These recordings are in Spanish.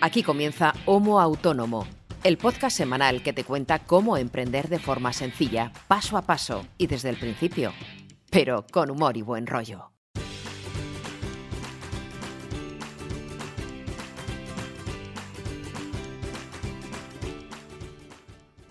Aquí comienza Homo Autónomo, el podcast semanal que te cuenta cómo emprender de forma sencilla, paso a paso y desde el principio, pero con humor y buen rollo.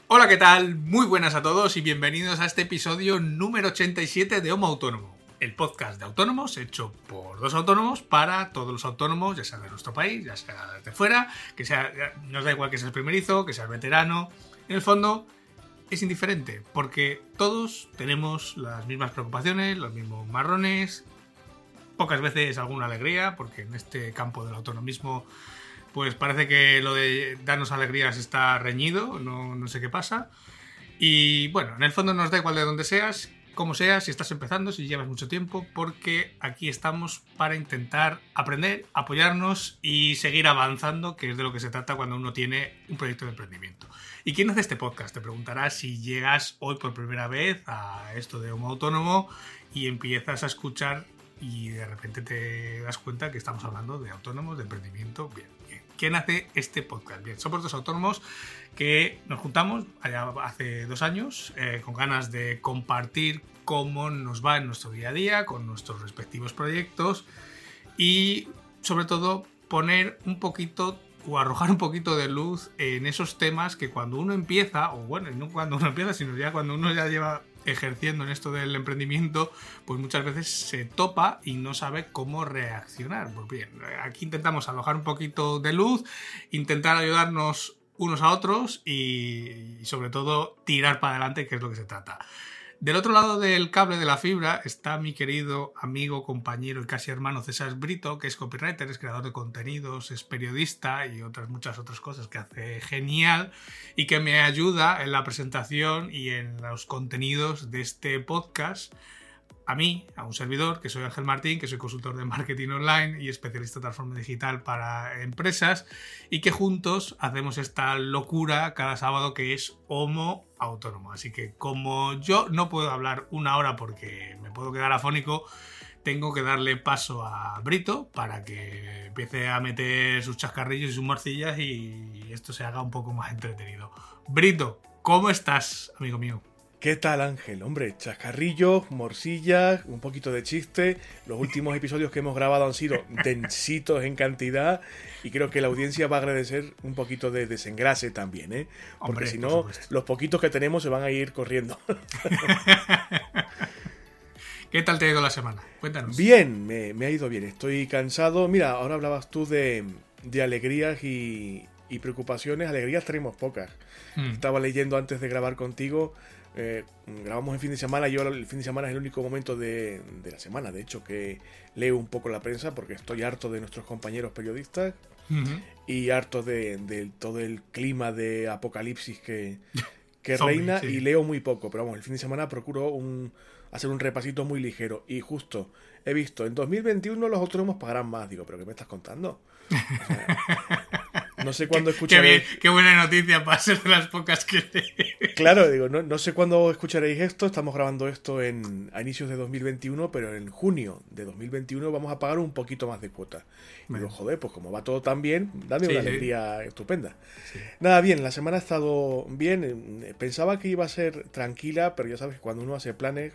Hola, ¿qué tal? Muy buenas a todos y bienvenidos a este episodio número 87 de Homo Autónomo, el podcast de autónomos hecho por dos autónomos para todos los autónomos, ya sea de nuestro país, ya sea de fuera, que sea, nos da igual que seas primerizo, que seas veterano. En el fondo, es indiferente, porque todos tenemos las mismas preocupaciones, los mismos marrones, pocas veces alguna alegría, porque en este campo del autonomismo pues parece que lo de darnos alegrías está reñido, no, no sé qué pasa. Y bueno, en el fondo nos da igual de dónde seas, cómo seas, si estás empezando, si llevas mucho tiempo, porque aquí estamos para intentar aprender, apoyarnos y seguir avanzando, que es de lo que se trata cuando uno tiene un proyecto de emprendimiento. ¿Y quién hace este podcast? Te preguntarás si llegas hoy por primera vez a esto de Homo Autónomo y empiezas a escuchar y de repente te das cuenta que estamos hablando de autónomos, de emprendimiento. Bien, ¿Quién hace este podcast? Bien, somos dos autónomos que nos juntamos hace dos años eh, con ganas de compartir cómo nos va en nuestro día a día con nuestros respectivos proyectos y sobre todo poner un poquito o arrojar un poquito de luz en esos temas que cuando uno empieza, o bueno, no cuando uno empieza, sino ya cuando uno ya lleva ejerciendo en esto del emprendimiento, pues muchas veces se topa y no sabe cómo reaccionar. Pues bien, aquí intentamos alojar un poquito de luz, intentar ayudarnos unos a otros y, sobre todo tirar para adelante, que es lo que se trata. Del otro lado del cable de la fibra está mi querido amigo, compañero y casi hermano César Brito, que es copywriter, es creador de contenidos, es periodista y otras muchas otras cosas que hace genial y que me ayuda en la presentación y en los contenidos de este podcast a mí, a un servidor, que soy Ángel Martín, que soy consultor de marketing online y especialista en transformación digital para empresas, y que juntos hacemos esta locura cada sábado que es Homo Autónomo. Así que como yo no puedo hablar una hora porque me puedo quedar afónico, tengo que darle paso a Brito para que empiece a meter sus chascarrillos y sus morcillas y esto se haga un poco más entretenido. Brito, ¿cómo estás, amigo mío? ¿Qué tal Ángel? Hombre, chascarrillos, morcillas, un poquito de chiste. Los últimos episodios que hemos grabado han sido densitos en cantidad y creo que la audiencia va a agradecer un poquito de desengrase también, ¿eh? Porque Hombre, si por no, supuesto. los poquitos que tenemos se van a ir corriendo. ¿Qué tal te ha ido la semana? Cuéntanos. Bien, me, me ha ido bien. Estoy cansado. Mira, ahora hablabas tú de, de alegrías y, y preocupaciones. Alegrías tenemos pocas. Mm. Estaba leyendo antes de grabar contigo. Eh, grabamos el fin de semana. Yo el fin de semana es el único momento de, de la semana, de hecho, que leo un poco la prensa porque estoy harto de nuestros compañeros periodistas y harto de, de todo el clima de apocalipsis que, que Zombie, reina sí. y leo muy poco. Pero vamos, el fin de semana procuro un, hacer un repasito muy ligero. Y justo he visto, en 2021 los autónomos pagarán más. Digo, ¿pero qué me estás contando? O sea, no sé cuándo Qué, escucharéis. bien, qué buena noticia para ser de las pocas que Claro, digo, no, no sé cuándo escucharéis esto. Estamos grabando esto en, a inicios de 2021, pero en junio de 2021 vamos a pagar un poquito más de cuota. Y digo, joder, pues como va todo tan bien, dame Sí, una sí. alegría estupenda. Nada, bien, la semana ha estado bien. Pensaba que iba a ser tranquila, pero ya sabes que cuando uno hace planes,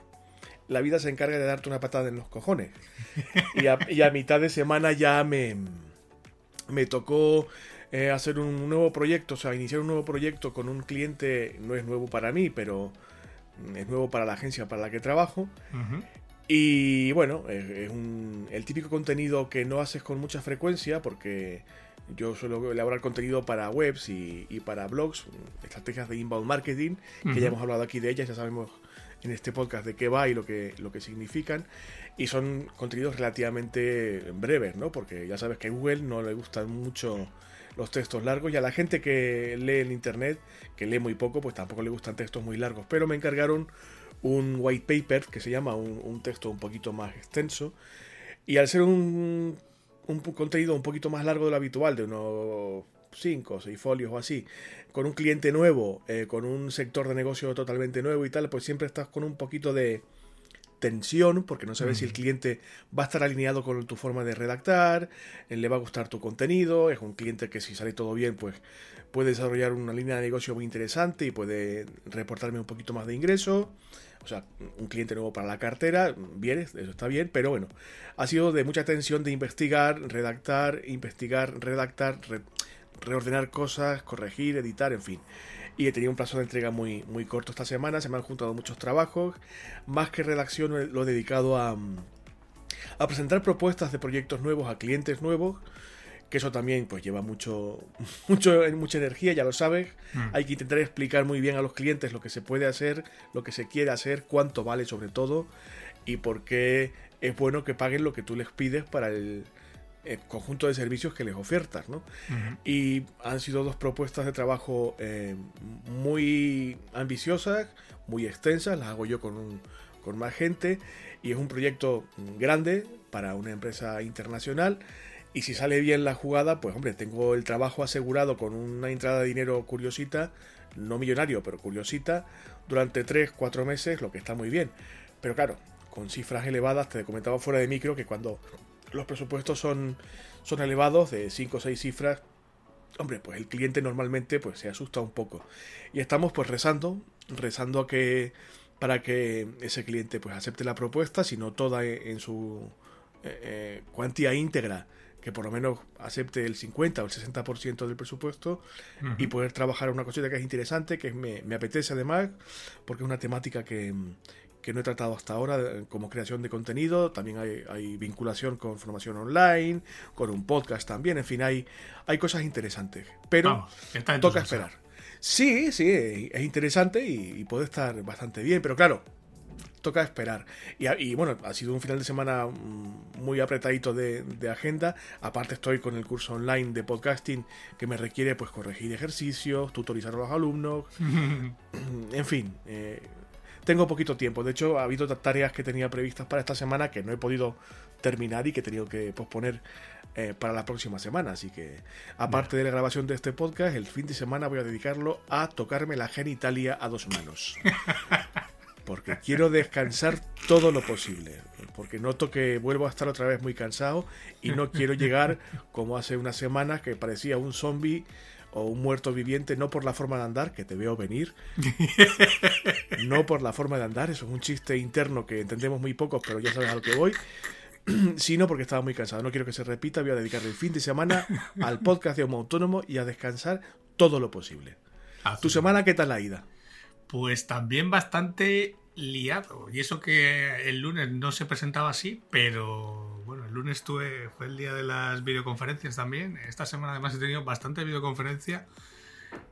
la vida se encarga de darte una patada en los cojones. Y a, y a mitad de semana ya me, me tocó eh, hacer un nuevo proyecto, o sea, iniciar un nuevo proyecto con un cliente, no es nuevo para mí, pero es nuevo para la agencia para la que trabajo. Y bueno, es, es un- el típico contenido que no haces con mucha frecuencia porque yo suelo elaborar contenido para webs y, y para blogs, estrategias de inbound marketing, que ya hemos hablado aquí de ellas, ya sabemos en este podcast de qué va y lo que, lo que significan. Y son contenidos relativamente breves, ¿no? Porque ya sabes que a Google no le gustan mucho los textos largos y a la gente que lee en internet, que lee muy poco, pues tampoco le gustan textos muy largos. Pero me encargaron un white paper que se llama un, texto un poquito más extenso. Y al ser un, un contenido un poquito más largo de lo habitual, de unos 5 o 6 folios o así, con un cliente nuevo, eh, con un sector de negocio totalmente nuevo y tal, pues siempre estás con un poquito de, tensión, porque no sabes si el cliente va a estar alineado con tu forma de redactar, eh, le va a gustar tu contenido, es un cliente que si sale todo bien, pues puede desarrollar una línea de negocio muy interesante y puede reportarme un poquito más de ingreso. O sea, un cliente nuevo para la cartera, bien, eso está bien, pero bueno, ha sido de mucha tensión de investigar, redactar, investigar, redactar, reordenar cosas, corregir, editar, en fin y he tenido un plazo de entrega muy, muy corto esta semana. Se me han juntado muchos trabajos. Más que redacción lo he dedicado a, a presentar propuestas de proyectos nuevos a clientes nuevos. Que eso también pues lleva mucho, mucho, mucha energía, ya lo sabes. Mm. Hay que intentar explicar muy bien a los clientes lo que se puede hacer, lo que se quiere hacer, cuánto vale sobre todo y por qué es bueno que paguen lo que tú les pides para el, el conjunto de servicios que les ofertas. ¿no? Y han sido dos propuestas de trabajo eh, muy ambiciosas, muy extensas, las hago yo con, con más gente y es un proyecto grande para una empresa internacional. Y si sale bien la jugada, pues hombre, tengo el trabajo asegurado con una entrada de dinero curiosita, no millonario, pero curiosita, durante 3-4 meses, lo que está muy bien. Pero claro, con cifras elevadas, te comentaba fuera de micro que cuando los presupuestos son, son elevados, de 5 o 6 cifras, hombre, pues el cliente normalmente pues se asusta un poco. Y estamos pues rezando, rezando que para que ese cliente pues acepte la propuesta, si no toda en su eh, eh, cuantía íntegra, que por lo menos acepte el 50 o el 60% del presupuesto y poder trabajar una cosita que es interesante, que me, me apetece además, porque es una temática que, que no he tratado hasta ahora como creación de contenido. También hay, vinculación con formación online, con un podcast también. En fin, hay, hay cosas interesantes. Pero toca esperar. Sí, sí, es interesante y, puede estar bastante bien, pero claro, toca esperar. Y, bueno, ha sido un final de semana mm, muy apretadito de, agenda. Aparte estoy con el curso online de podcasting que me requiere pues corregir ejercicios, tutorizar a los alumnos. en fin, eh, tengo poquito tiempo. De hecho, ha habido tareas que tenía previstas para esta semana que no he podido terminar y que he tenido que posponer eh, para la próxima semana. Así que, aparte de la grabación de este podcast, el fin de semana voy a dedicarlo a tocarme la genitalia a dos manos. Porque quiero descansar todo lo posible. Porque noto que vuelvo a estar otra vez muy cansado y no quiero llegar como hace unas semanas que parecía un zombie o un muerto viviente, no por la forma de andar, que te veo venir, no por la forma de andar, eso es un chiste interno que entendemos muy pocos, pero ya sabes a lo que voy, sino porque estaba muy cansado. No quiero que se repita, voy a dedicar el fin de semana al podcast de Homo Autónomo y a descansar todo lo posible. ¿Tu semana qué tal la ida? Pues también bastante liado. Y eso que el lunes no se presentaba así, pero bueno, el lunes tuve, fue el día de las videoconferencias también. Esta semana además he tenido bastante videoconferencia.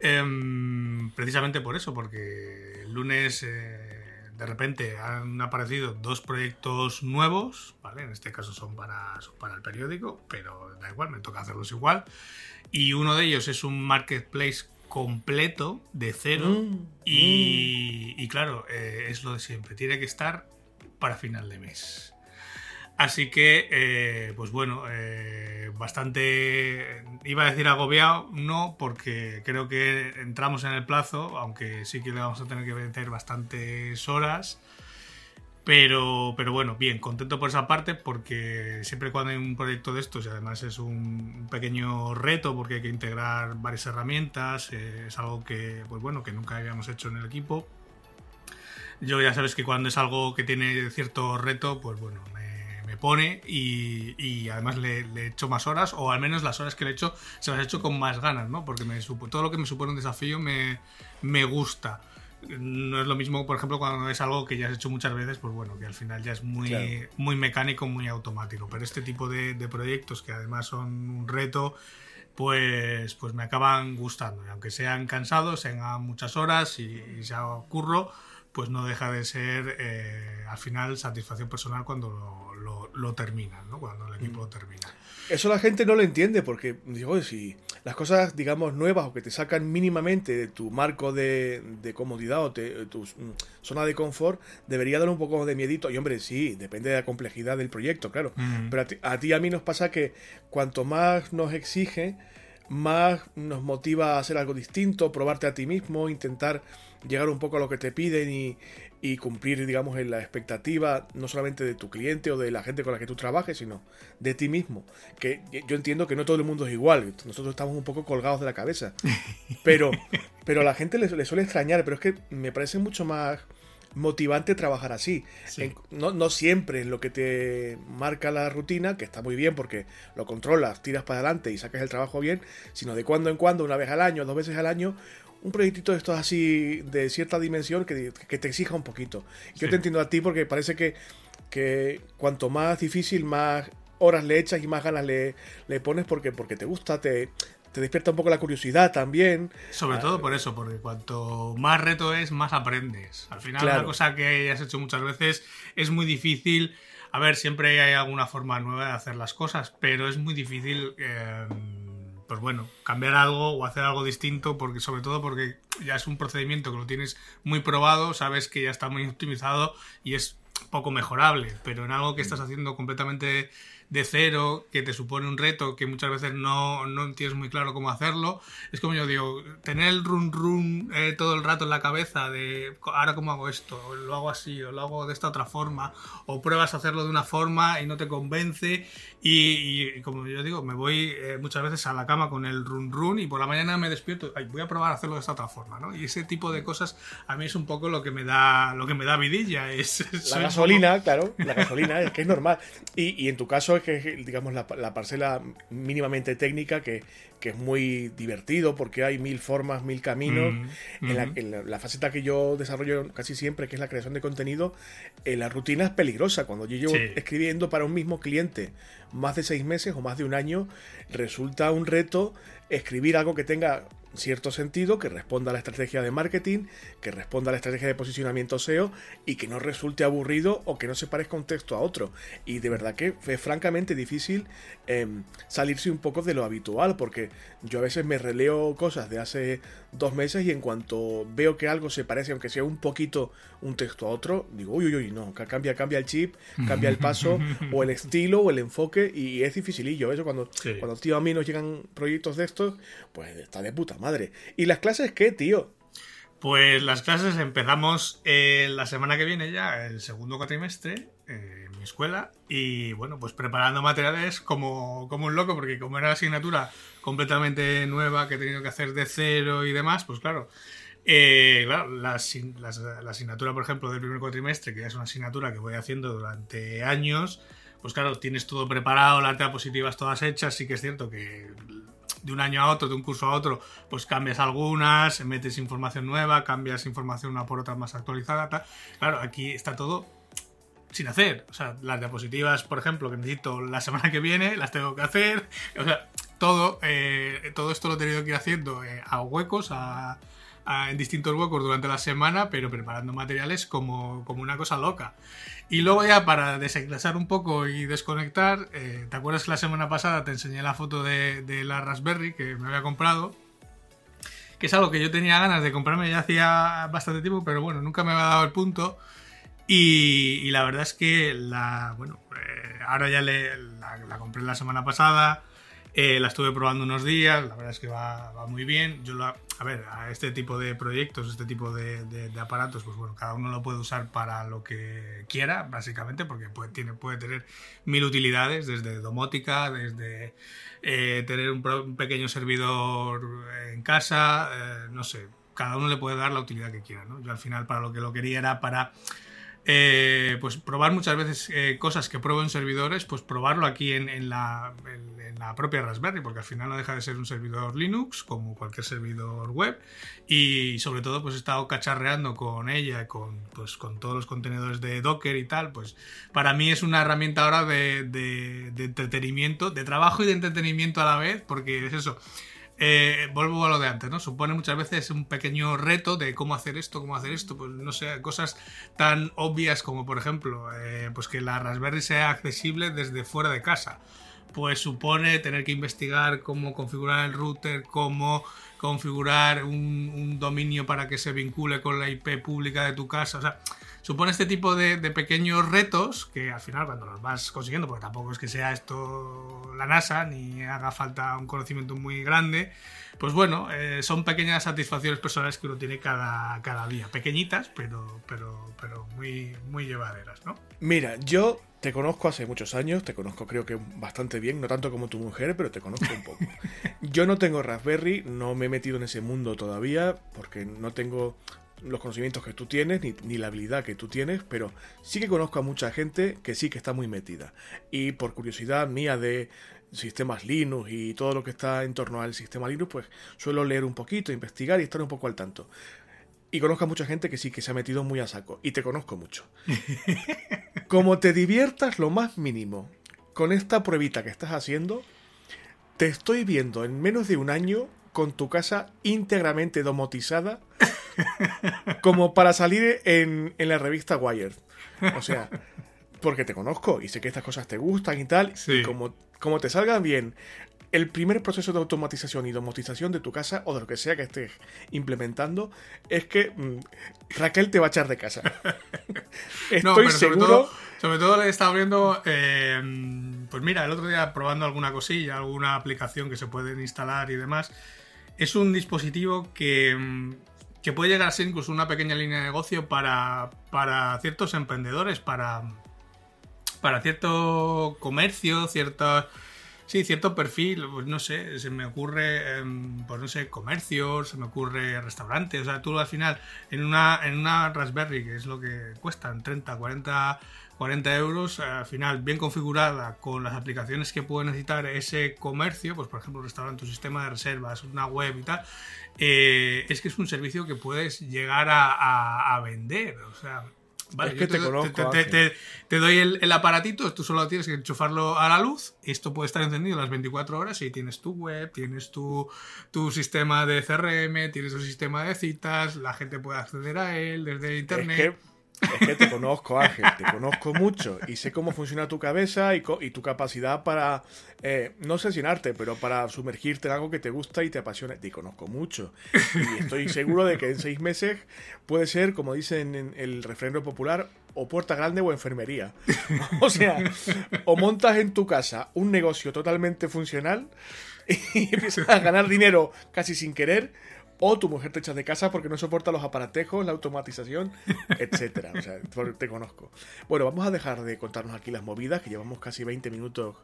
Em, precisamente por eso, porque el lunes eh, de repente han aparecido dos proyectos nuevos, ¿vale? En este caso son para, son para el periódico, pero da igual, me toca hacerlos igual. Y uno de ellos es un marketplace completo de cero mm, y, mm. claro, eh, es lo de siempre, tiene que estar para final de mes. Así que, eh, pues bueno, eh, bastante, iba a decir agobiado, no, porque creo que entramos en el plazo, aunque sí que le vamos a tener que meter bastantes horas. Pero, pero bueno, bien, contento por esa parte porque siempre cuando hay un proyecto de estos y además es un pequeño reto porque hay que integrar varias herramientas, eh, es algo que, pues bueno, que nunca habíamos hecho en el equipo. Yo ya sabes que cuando es algo que tiene cierto reto, pues bueno, me, pone y, además le, le, echo más horas o al menos las horas que le he hecho se las he hecho con más ganas, ¿no? Porque me, todo lo que me supone un desafío me, me gusta no es lo mismo, por ejemplo, cuando es algo que ya has hecho muchas veces, pues bueno, que al final ya es muy, muy mecánico, muy automático. Pero este tipo de, proyectos que además son un reto, pues, pues me acaban gustando. Y aunque sean cansados, sean muchas horas y, y sea curro, pues no deja de ser eh, al final satisfacción personal cuando lo, lo, terminan, ¿no? cuando el equipo lo mm. termina. Eso la gente no lo entiende porque, digo, si las cosas, digamos, nuevas o que te sacan mínimamente de tu marco de, comodidad o tu mm, zona de confort, debería dar un poco de miedito. Y hombre, sí, depende de la complejidad del proyecto, claro. Mm. Pero a ti, a ti a mí nos pasa que cuanto más nos exige, más nos motiva a hacer algo distinto, probarte a ti mismo, intentar llegar un poco a lo que te piden y, y cumplir, digamos, en la expectativa no solamente de tu cliente o de la gente con la que tú trabajes, sino de ti mismo. Que yo entiendo que no todo el mundo es igual, nosotros estamos un poco colgados de la cabeza, pero, pero a la gente le, suele extrañar, pero es que me parece mucho más motivante trabajar así. no, no, siempre es lo que te marca la rutina, que está muy bien porque lo controlas, tiras para adelante y sacas el trabajo bien, sino de cuando en cuando, una vez al año, dos veces al año, un proyectito de estos así de cierta dimensión que, te exija un poquito. Yo te entiendo a ti porque parece que, que cuanto más difícil, más horas le echas y más ganas le, le pones porque, porque te gusta, te, te despierta un poco la curiosidad también. Sobre todo por eso, porque cuanto más reto es, más aprendes. Al final, una cosa que has hecho muchas veces es muy difícil. A ver, siempre hay alguna forma nueva de hacer las cosas, pero es muy difícil. Eh, pues bueno, cambiar algo o hacer algo distinto, porque sobre todo porque ya es un procedimiento que lo tienes muy probado, sabes que ya está muy optimizado y es poco mejorable, pero en algo que estás haciendo completamente de cero, que te supone un reto que muchas veces no, no tienes muy claro cómo hacerlo. Es como yo digo, tener el run run eh, todo el rato en la cabeza de ahora cómo hago esto, o lo hago así, o lo hago de esta otra forma, o pruebas a hacerlo de una forma y no te convence. Y, como yo digo, me voy eh, muchas veces a la cama con el run run y por la mañana me despierto, Ay, voy a probar a hacerlo de esta otra forma, ¿no? Y ese tipo de cosas a mí es un poco lo que me da, lo que me da vidilla. Es, la gasolina, claro, la gasolina, es que es normal. Y, y en tu caso que es, digamos, la, parcela mínimamente técnica, que, es muy divertido porque hay mil formas, mil caminos. en, la, faceta que yo desarrollo casi siempre, que es la creación de contenido, eh, la rutina es peligrosa. Cuando yo llevo escribiendo para un mismo cliente más de seis meses o más de un año, resulta un reto escribir algo que tenga cierto sentido, que responda a la estrategia de marketing, que responda a la estrategia de posicionamiento SEO y que no resulte aburrido o que no se parezca un texto a otro. Y de verdad que fue francamente difícil em, salirse un poco de lo habitual, porque yo a veces me releo cosas de hace dos meses y en cuanto veo que algo se parece, aunque sea un poquito un texto a otro, digo, uy, uy, uy, no, cambia, cambia el chip, cambia el paso, o el estilo, o el enfoque, y es dificilillo. Eso cuando, cuando tío a mí nos llegan proyectos de estos, pues está de puta madre. ¿Y las clases qué, tío? Pues las clases empezamos eh, la semana que viene ya, el segundo cuatrimestre, eh, mi escuela, y bueno, pues preparando materiales como, como un loco, porque como era asignatura completamente nueva que he tenido que hacer de cero y demás, pues claro, eh, claro, la, asignatura, por ejemplo, del primer cuatrimestre, que ya es una asignatura que voy haciendo durante años, pues claro, tienes todo preparado, las diapositivas todas hechas, sí que es cierto que de un año a otro, de un curso a otro, pues cambias algunas, metes información nueva, cambias información una por otra más actualizada. Claro, aquí está todo sin hacer. O sea, las diapositivas, por ejemplo, que necesito la semana que viene, las tengo que hacer. O sea, todo, eh, todo esto lo he tenido que ir haciendo eh, a huecos, en distintos huecos durante la semana, pero preparando materiales como, como, una cosa loca. Y luego ya para desengrasar un poco y desconectar, eh, ¿te acuerdas que la semana pasada te enseñé la foto de, de, la Raspberry que me había comprado? Que es algo que yo tenía ganas de comprarme ya hacía bastante tiempo, pero bueno, nunca me había dado el punto. Y, la verdad es que la, bueno, ahora ya le, la, la compré la semana pasada. Eh, la estuve probando unos días, la verdad es que va, muy bien. Yo a ver, a este tipo de proyectos, este tipo de, aparatos, pues bueno, cada uno lo puede usar para lo que quiera, básicamente, porque puede, tiene, puede tener mil utilidades, desde domótica, desde eh, tener un, pequeño servidor en casa, eh, no sé, cada uno le puede dar la utilidad que quiera, ¿no? Yo al final para lo que lo quería era para eh, pues probar muchas veces eh, cosas que pruebo en servidores, pues probarlo aquí en, la, propia Raspberry, porque al final no deja de ser un servidor Linux, como cualquier servidor web, y sobre todo pues he estado cacharreando con ella, con, pues, con todos los contenedores de Docker y tal, pues para mí es una herramienta ahora de entretenimiento, de trabajo y de entretenimiento a la vez, porque es eso, eh, vuelvo a lo de antes, ¿no? Supone muchas veces un pequeño reto de cómo hacer esto, cómo hacer esto, pues no sé, cosas tan obvias como por ejemplo, eh, pues que la Raspberry sea accesible desde fuera de casa. Pues supone tener que investigar cómo configurar el router, cómo configurar un, dominio para que se vincule con la IP pública de tu casa. Supone este tipo de, pequeños retos que al final cuando los vas consiguiendo, porque tampoco es que sea esto la NASA ni haga falta un conocimiento muy grande, pues bueno, eh, son pequeñas satisfacciones personales que uno tiene cada, cada día, pequeñitas, pero, pero, pero muy, muy llevaderas, ¿no? Mira, yo te conozco hace muchos años, te conozco creo que bastante bien, no tanto como tu mujer, pero te conozco un poco. Yo no tengo Raspberry, no me he metido en ese mundo todavía, porque no tengo los conocimientos que tú tienes, ni, la habilidad que tú tienes, pero sí que conozco a mucha gente que sí que está muy metida. Y por curiosidad mía de sistemas Linux y todo lo que está en torno al sistema Linux, pues suelo leer un poquito, investigar y estar un poco al tanto. Y conozco a mucha gente que sí que se ha metido muy a saco. Y te conozco mucho. Como te diviertas lo más mínimo con esta pruebita que estás haciendo, te estoy viendo en menos de un año con tu casa íntegramente domotizada como para salir en, en la revista Wired. O sea, porque te conozco y sé que estas cosas te gustan y tal. Y como, como te salgan bien el primer proceso de automatización y domotización de tu casa o de lo que sea que estés implementando es que mm, Raquel te va a echar de casa. Estoy seguro. Sobre todo, le está abriendo. Eh, pues mira, el otro día probando alguna cosilla, alguna aplicación que se pueden instalar y demás. Es un dispositivo que, mm, que puede llegar a ser incluso una pequeña línea de negocio para, para ciertos emprendedores, para, para cierto comercio, ciertas Sí, cierto perfil, pues no sé, se me ocurre, em, pues no sé, comercios, se me ocurre restaurantes, o sea, tú al final, en una, en una Raspberry, que es lo que cuestan, 30, 40, 40 euros, al final bien configurada con las aplicaciones que puede necesitar ese comercio, pues por ejemplo, un restaurante, un sistema de reservas, una web y tal, eh, es que es un servicio que puedes llegar a, a vender, o sea, Vale, es que te, conozco. Te, doy el, aparatito, tú solo tienes que enchufarlo a la luz. Esto puede estar encendido las 24 horas y tienes tu web, tienes tu, tu sistema de CRM, tienes un sistema de citas, la gente puede acceder a él desde internet. Es que te conozco, Ángel, te conozco mucho y sé cómo funciona tu cabeza y, tu capacidad para, eh, no sé si pero para sumergirte en algo que te gusta y te apasiona. Te conozco mucho y estoy seguro de que en seis meses puede ser, como dicen en el refrendo popular, o puerta grande o enfermería. O sea, o montas en tu casa un negocio totalmente funcional y empiezas a ganar dinero casi sin querer o tu mujer te echa de casa porque no soporta los aparatejos, la automatización, etcétera. O sea, te conozco. Bueno, vamos a dejar de contarnos aquí las movidas, que llevamos casi 20 minutos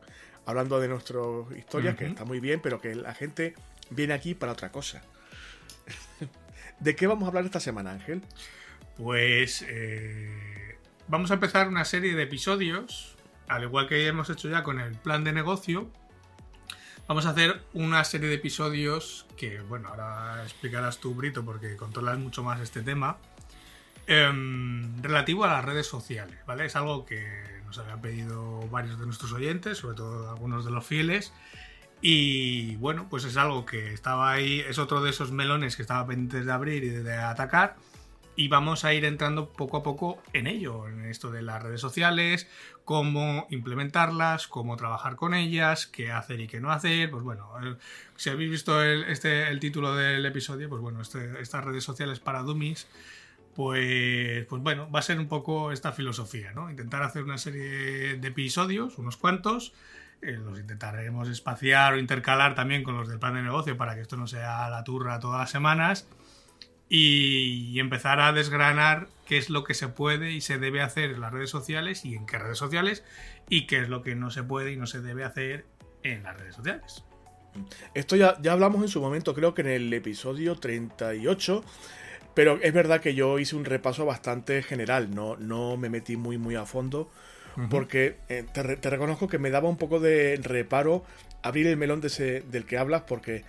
hablando de nuestras historias, que está muy bien, pero que la gente viene aquí para otra cosa. ¿De qué vamos a hablar esta semana, Ángel? Pues eh, vamos a empezar una serie de episodios, al igual que hemos hecho ya con el plan de negocio, Vamos a hacer una serie de episodios que, bueno, ahora explicarás tú, Brito, porque controlas mucho más este tema. Em, relativo a las redes sociales, ¿vale? Es algo que nos habían pedido varios de nuestros oyentes, sobre todo algunos de los fieles. Y bueno, pues es algo que estaba ahí, es otro de esos melones que estaba pendientes de abrir y de atacar y vamos a ir entrando poco a poco en ello, en esto de las redes sociales, cómo implementarlas, cómo trabajar con ellas, qué hacer y qué no hacer. Pues bueno, si habéis visto el, este, el título del episodio, pues bueno, este, estas redes sociales para dummies, pues, pues bueno, va a ser un poco esta filosofía, ¿no? Intentar hacer una serie de episodios, unos cuantos, eh, los intentaremos espaciar o intercalar también con los del plan de negocio para que esto no sea la turra todas las semanas y empezar a desgranar qué es lo que se puede y se debe hacer en las redes sociales y en qué redes sociales y qué es lo que no se puede y no se debe hacer en las redes sociales. Esto ya, ya hablamos en su momento, creo que en el episodio 38, pero es verdad que yo hice un repaso bastante general, no, no me metí muy muy a fondo, porque eh, te, te, reconozco que me daba un poco de reparo abrir el melón de ese, del que hablas, porque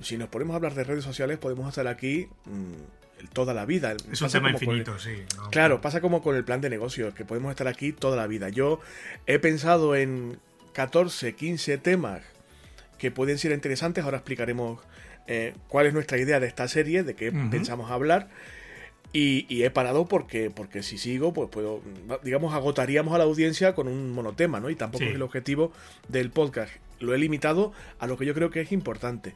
si nos ponemos a hablar de redes sociales, podemos estar aquí mm, toda la vida. Es un tema infinito, sí. Claro, pasa como con el plan de negocios, que podemos estar aquí toda la vida. Yo he pensado en 14, 15 temas que pueden ser interesantes. Ahora explicaremos eh, cuál es nuestra idea de esta serie, de qué pensamos hablar. Y, he parado porque, porque si sigo, pues puedo, digamos, agotaríamos a la audiencia con un monotema, ¿no? Y tampoco es el objetivo del podcast lo he limitado a lo que yo creo que es importante.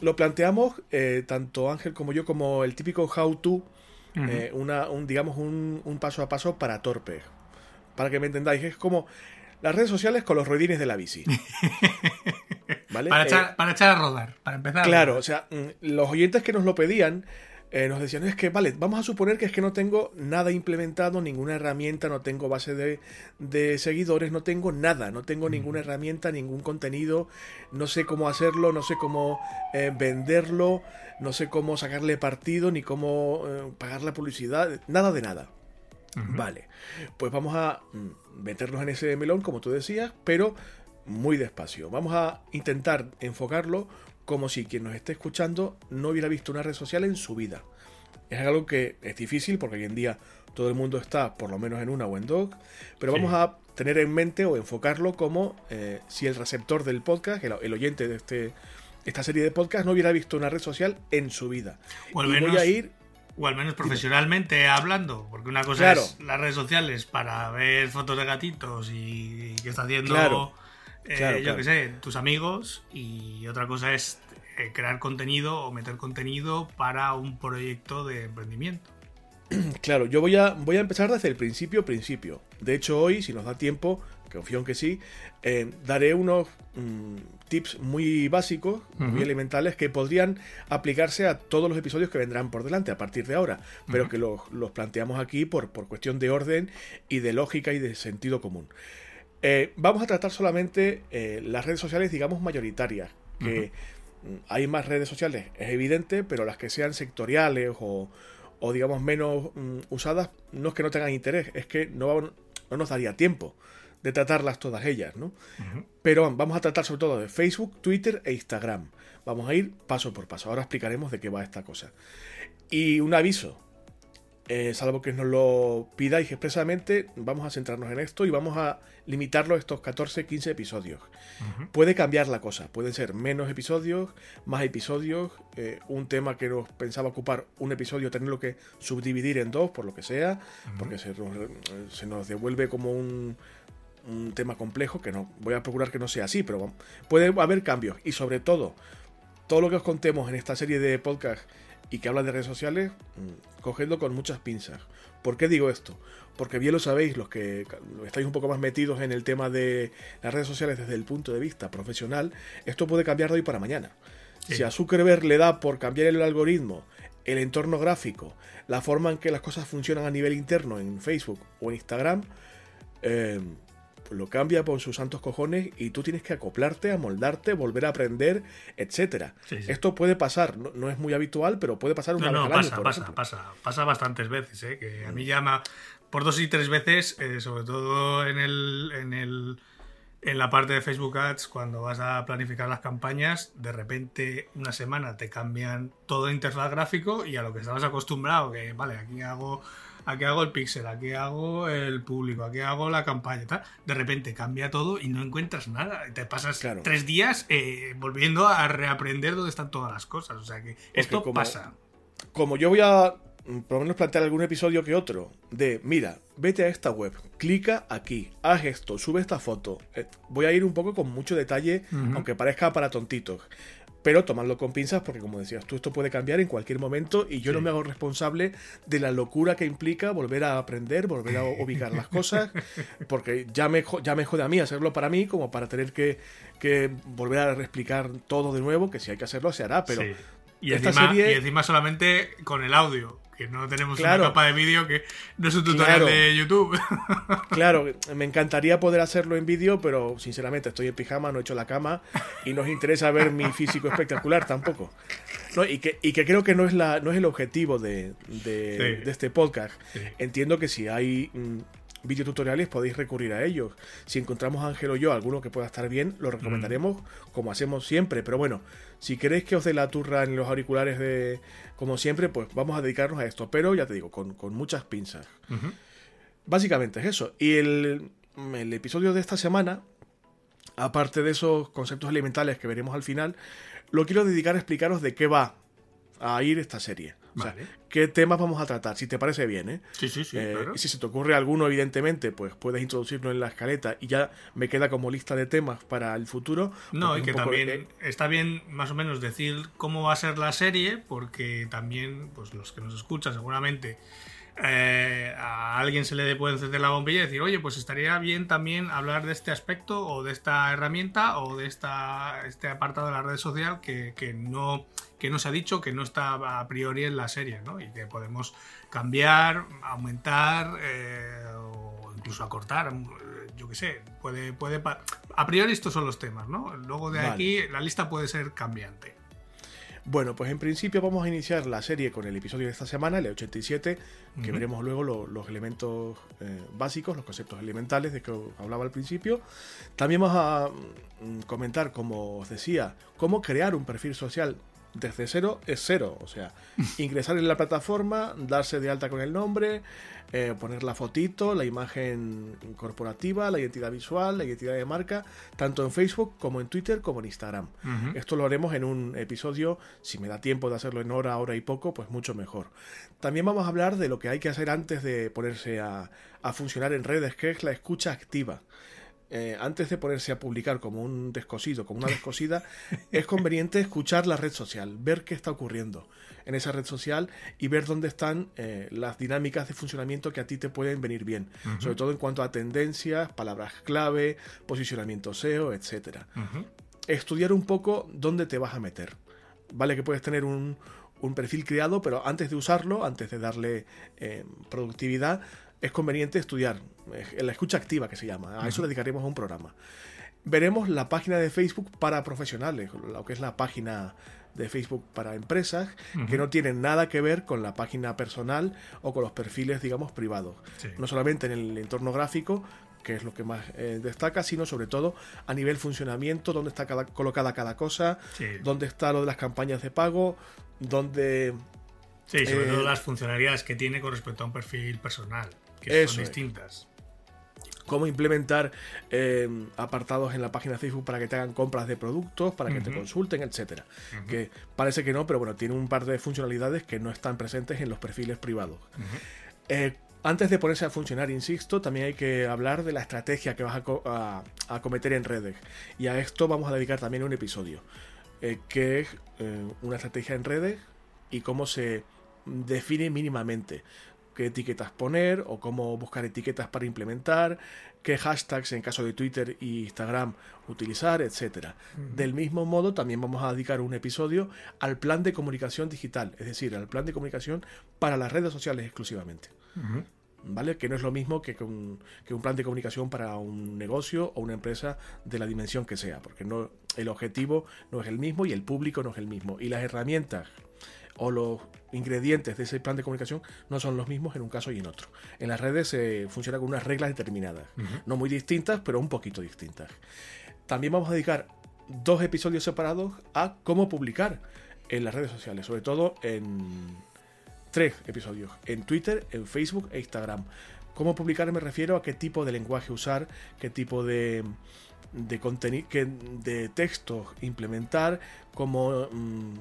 Lo, planteamos eh, tanto Ángel como yo como el típico how to eh, una, un, digamos, un, un, paso a paso para torpes. Para que me entendáis, es como las redes sociales con los ruedines de la bici. ¿Vale? Para, echar, para echar a rodar, para empezar. Claro, o sea, mm, los oyentes que nos lo pedían eh, nos decían, es que, vale, vamos a suponer que es que no tengo nada implementado, ninguna herramienta, no tengo base de, seguidores, no tengo nada, no tengo ninguna herramienta, ningún contenido, no sé cómo hacerlo, no sé cómo eh, venderlo, no sé cómo sacarle partido, ni cómo eh, pagar la publicidad, nada de nada. Vale, pues vamos a mm, meternos en ese melón, como tú decías, pero muy despacio. Vamos a intentar enfocarlo como si quien nos esté escuchando no hubiera visto una red social en su vida. Es algo que es difícil porque hoy en día todo el mundo está por lo menos en una o en dos, pero vamos a tener en mente o enfocarlo como eh, si el receptor del podcast, el, oyente de este, esta serie de podcast, no hubiera visto una red social en su vida. O al menos, voy a ir o al menos profesionalmente hablando, porque una cosa es las redes sociales para ver fotos de gatitos y, qué está haciendo eh, yo qué sé, tus amigos y otra cosa es eh, crear contenido o meter contenido para un proyecto de emprendimiento. Claro, yo voy a, voy a empezar desde el principio, principio. De hecho, hoy, si nos da tiempo, que confío en que sí, eh, daré unos mm, tips muy básicos, muy elementales, que podrían aplicarse a todos los episodios que vendrán por delante a partir de ahora, pero que los, planteamos aquí por, por cuestión de orden y de lógica y de sentido común. Eh, vamos a tratar solamente eh, las redes sociales, digamos, mayoritarias. Que mm, hay más redes sociales, es evidente, pero las que sean sectoriales o, digamos, menos mm, usadas, no es que no tengan interés, es que no, no nos daría tiempo de tratarlas todas ellas, ¿no? Pero vamos a tratar sobre todo de Facebook, Twitter e Instagram. Vamos a ir paso por paso. Ahora explicaremos de qué va esta cosa. Y un aviso, eh, salvo que nos lo pidáis expresamente, vamos a centrarnos en esto y vamos a limitarlo a estos 14-15 episodios. Puede cambiar la cosa, pueden ser menos episodios, más episodios, eh, un tema que nos pensaba ocupar un episodio, tenerlo que subdividir en dos, por lo que sea, porque se nos, devuelve como un, un tema complejo, que no voy a procurar que no sea así, pero puede haber cambios. Y sobre todo, todo lo que os contemos en esta serie de podcast y que habla de redes sociales, mm, cogedlo con muchas pinzas. ¿Por qué digo esto? Porque bien lo sabéis, los que estáis un poco más metidos en el tema de las redes sociales desde el punto de vista profesional, esto puede cambiar de hoy para mañana. Si a Zuckerberg le da por cambiar el algoritmo, el entorno gráfico, la forma en que las cosas funcionan a nivel interno en Facebook o en Instagram, eh, lo cambia por sus santos cojones y tú tienes que acoplarte, amoldarte, volver a aprender, etcétera. Esto puede pasar, no, es muy habitual, pero puede pasar una no, vez no, pasa, pasa, pasa, pasa bastantes veces, ¿eh? que a mí llama por dos y tres veces, eh, sobre todo en el, en el en la parte de Facebook Ads, cuando vas a planificar las campañas, de repente una semana te cambian todo el interfaz gráfico y a lo que estabas acostumbrado, que vale, aquí hago aquí hago el pixel, aquí hago el público, aquí hago la campaña, tal. De repente cambia todo y no encuentras nada. Te pasas tres días eh, volviendo a reaprender dónde están todas las cosas. O sea que esto pasa. Como yo voy a mm, por lo menos plantear algún episodio que otro de, mira, vete a esta web, clica aquí, haz esto, sube esta foto. Eh, voy a ir un poco con mucho detalle, aunque parezca para tontitos pero tomarlo con pinzas porque como decías tú esto puede cambiar en cualquier momento y yo no me hago responsable de la locura que implica volver a aprender, volver a ubicar las cosas, porque ya me, ya me jode a mí hacerlo para mí como para tener que, volver a explicar todo de nuevo, que si hay que hacerlo se hará, pero... Y, encima, y encima solamente con el audio que no tenemos una capa de vídeo que no es un tutorial de YouTube. claro, me encantaría poder hacerlo en vídeo, pero sinceramente estoy en pijama, no he hecho la cama y nos interesa ver mi físico espectacular tampoco. y, que, y que creo que no es, la, no es el objetivo de, de, este podcast. Entiendo que si hay mm, videotutoriales podéis recurrir a ellos. Si encontramos a Ángel o yo alguno que pueda estar bien, lo recomendaremos como hacemos siempre. Pero bueno, si queréis que os dé la turra en los auriculares de como siempre, pues vamos a dedicarnos a esto. Pero ya te digo, con, muchas pinzas. Básicamente es eso. Y el, el episodio de esta semana, aparte de esos conceptos elementales que veremos al final, lo quiero dedicar a explicaros de qué va a ir esta serie. O sea, Vale. ¿qué temas vamos a tratar? Si te parece bien, ¿eh? Sí, sí, sí, Eh, claro. y si se te ocurre alguno, evidentemente, pues puedes introducirlo en la escaleta y ya me queda como lista de temas para el futuro. No, y que poco, también está bien más o menos decir cómo va a ser la serie, porque también, pues los que nos escuchan seguramente eh, a alguien se le puede encender la bombilla y decir, oye, pues estaría bien también hablar de este aspecto o de esta herramienta o de esta, este apartado de la red social que, que no, que no se ha dicho, que no está a priori en la serie, ¿no? Y que podemos cambiar, aumentar eh, o incluso acortar, yo qué sé, puede, puede a priori estos son los temas, ¿no? Luego de Vale. aquí la lista puede ser cambiante. Bueno, pues en principio vamos a iniciar la serie con el episodio de esta semana, el 87, que veremos luego lo- los elementos eh, básicos, los conceptos elementales de que os hablaba al principio. También vamos a mm, comentar, como os decía, cómo crear un perfil social desde cero es cero. O sea, ingresar en la plataforma, darse de alta con el nombre, eh, poner la fotito, la imagen corporativa, la identidad visual, la identidad de marca, tanto en Facebook como en Twitter como en Instagram. Esto lo haremos en un episodio, si me da tiempo de hacerlo en hora, hora y poco, pues mucho mejor. También vamos a hablar de lo que hay que hacer antes de ponerse a, a funcionar en redes, que es la escucha activa. Eh, antes de ponerse a publicar como un descosido, como una descosida, es conveniente escuchar la red social, ver qué está ocurriendo en esa red social y ver dónde están eh, las dinámicas de funcionamiento que a ti te pueden venir bien, sobre todo en cuanto a tendencias, palabras clave, posicionamiento SEO, Ujú. estudiar un poco dónde te vas a meter. Vale que puedes tener un, un perfil creado, pero antes de usarlo, antes de darle eh, productividad, es conveniente estudiar. La escucha activa que se llama. A eso dedicaremos un programa. Veremos la página de Facebook para profesionales, lo que es la página de Facebook para empresas, que no tienen nada que ver con la página personal o con los perfiles, digamos, privados. Sí. No solamente en el entorno gráfico, que es lo que más eh, destaca, sino sobre todo a nivel funcionamiento, dónde está cada- colocada cada cosa, Sí. dónde está lo de las campañas de pago, dónde... Sí, sobre Eh, todo las funcionalidades que tiene con respecto a un perfil personal, que Eso son es. distintas. cómo implementar eh, apartados en la página de Facebook para que te hagan compras de productos, para que te consulten, etcétera. Que parece que no, pero bueno, tiene un par de funcionalidades que no están presentes en los perfiles privados. Eh, antes de ponerse a funcionar, insisto, también hay que hablar de la estrategia que vas a, co- a- a cometer en redes. Y a esto vamos a dedicar también un episodio, eh, que es eh, una estrategia en redes y cómo se define mínimamente qué etiquetas poner o cómo buscar etiquetas para implementar, qué hashtags en caso de Twitter e Instagram utilizar, etcétera. Del mismo modo, también vamos a dedicar un episodio al plan de comunicación digital, es decir, al plan de comunicación para las redes sociales exclusivamente. ¿Vale? Que no es lo mismo que, con- que un plan de comunicación para un negocio o una empresa de la dimensión que sea, porque no, el objetivo no es el mismo y el público no es el mismo. Y las herramientas o los ingredientes de ese plan de comunicación no son los mismos en un caso y en otro. En las redes se funciona con unas reglas determinadas, no muy distintas, pero un poquito distintas. También vamos a dedicar dos episodios separados a cómo publicar en las redes sociales, sobre todo en tres episodios, en Twitter, en Facebook e Instagram. Cómo publicar me refiero a qué tipo de lenguaje usar, qué tipo de, de contenido, de textos implementar, cómo... mm,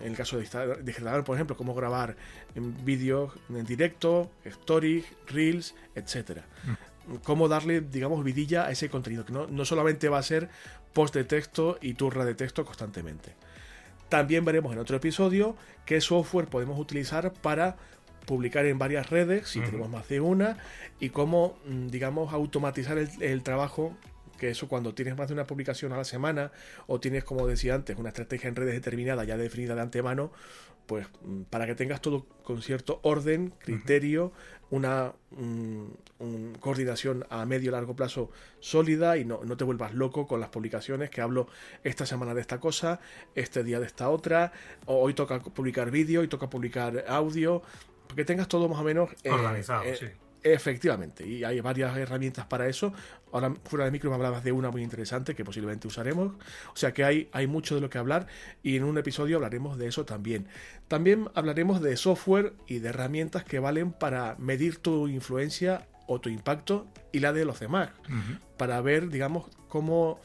en el caso de Insta- de Instagram, por ejemplo, cómo grabar en vídeos en directo, stories, reels, etcétera. Cómo darle, digamos, vidilla a ese contenido, que no, no solamente va a ser post de texto y turra de texto constantemente. También veremos en otro episodio qué software podemos utilizar para publicar en varias redes, si tenemos más de una, y cómo, mm, digamos, automatizar el, el trabajo, que eso cuando tienes más de una publicación a la semana, o tienes, como decía antes, una estrategia en redes determinada, ya definida de antemano, pues mm, para que tengas todo con cierto orden, criterio, una mm, un coordinación a medio y largo plazo sólida y no, no te vuelvas loco con las publicaciones que hablo esta semana de esta cosa, este día de esta otra, o hoy toca publicar vídeo, hoy toca publicar audio, porque tengas todo más o menos eh, Organizado, eh, sí. Efectivamente, y hay varias herramientas para eso. Ahora, fuera de micro, me hablabas de una muy interesante que posiblemente usaremos. O sea que hay, hay mucho de lo que hablar y en un episodio hablaremos de eso también. También hablaremos de software y de herramientas que valen para medir tu influencia o tu impacto y la de los demás. Para ver, digamos, cómo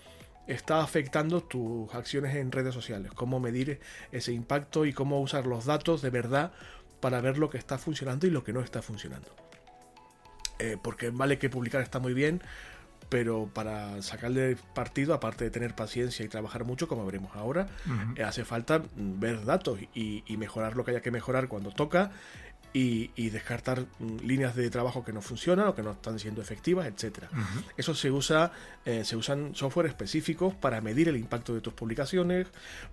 está afectando tus acciones en redes sociales, cómo medir ese impacto y cómo usar los datos de verdad para ver lo que está funcionando y lo que no está funcionando. Eh, porque vale que publicar está muy bien, pero para sacarle partido, aparte de tener paciencia y trabajar mucho, como veremos ahora, eh, hace falta ver datos y, mejorar lo que haya que mejorar cuando toca y, descartar mm, líneas de trabajo que no funcionan o que no están siendo efectivas, etcétera. Eso se usa, eh, se usan software específicos para medir el impacto de tus publicaciones,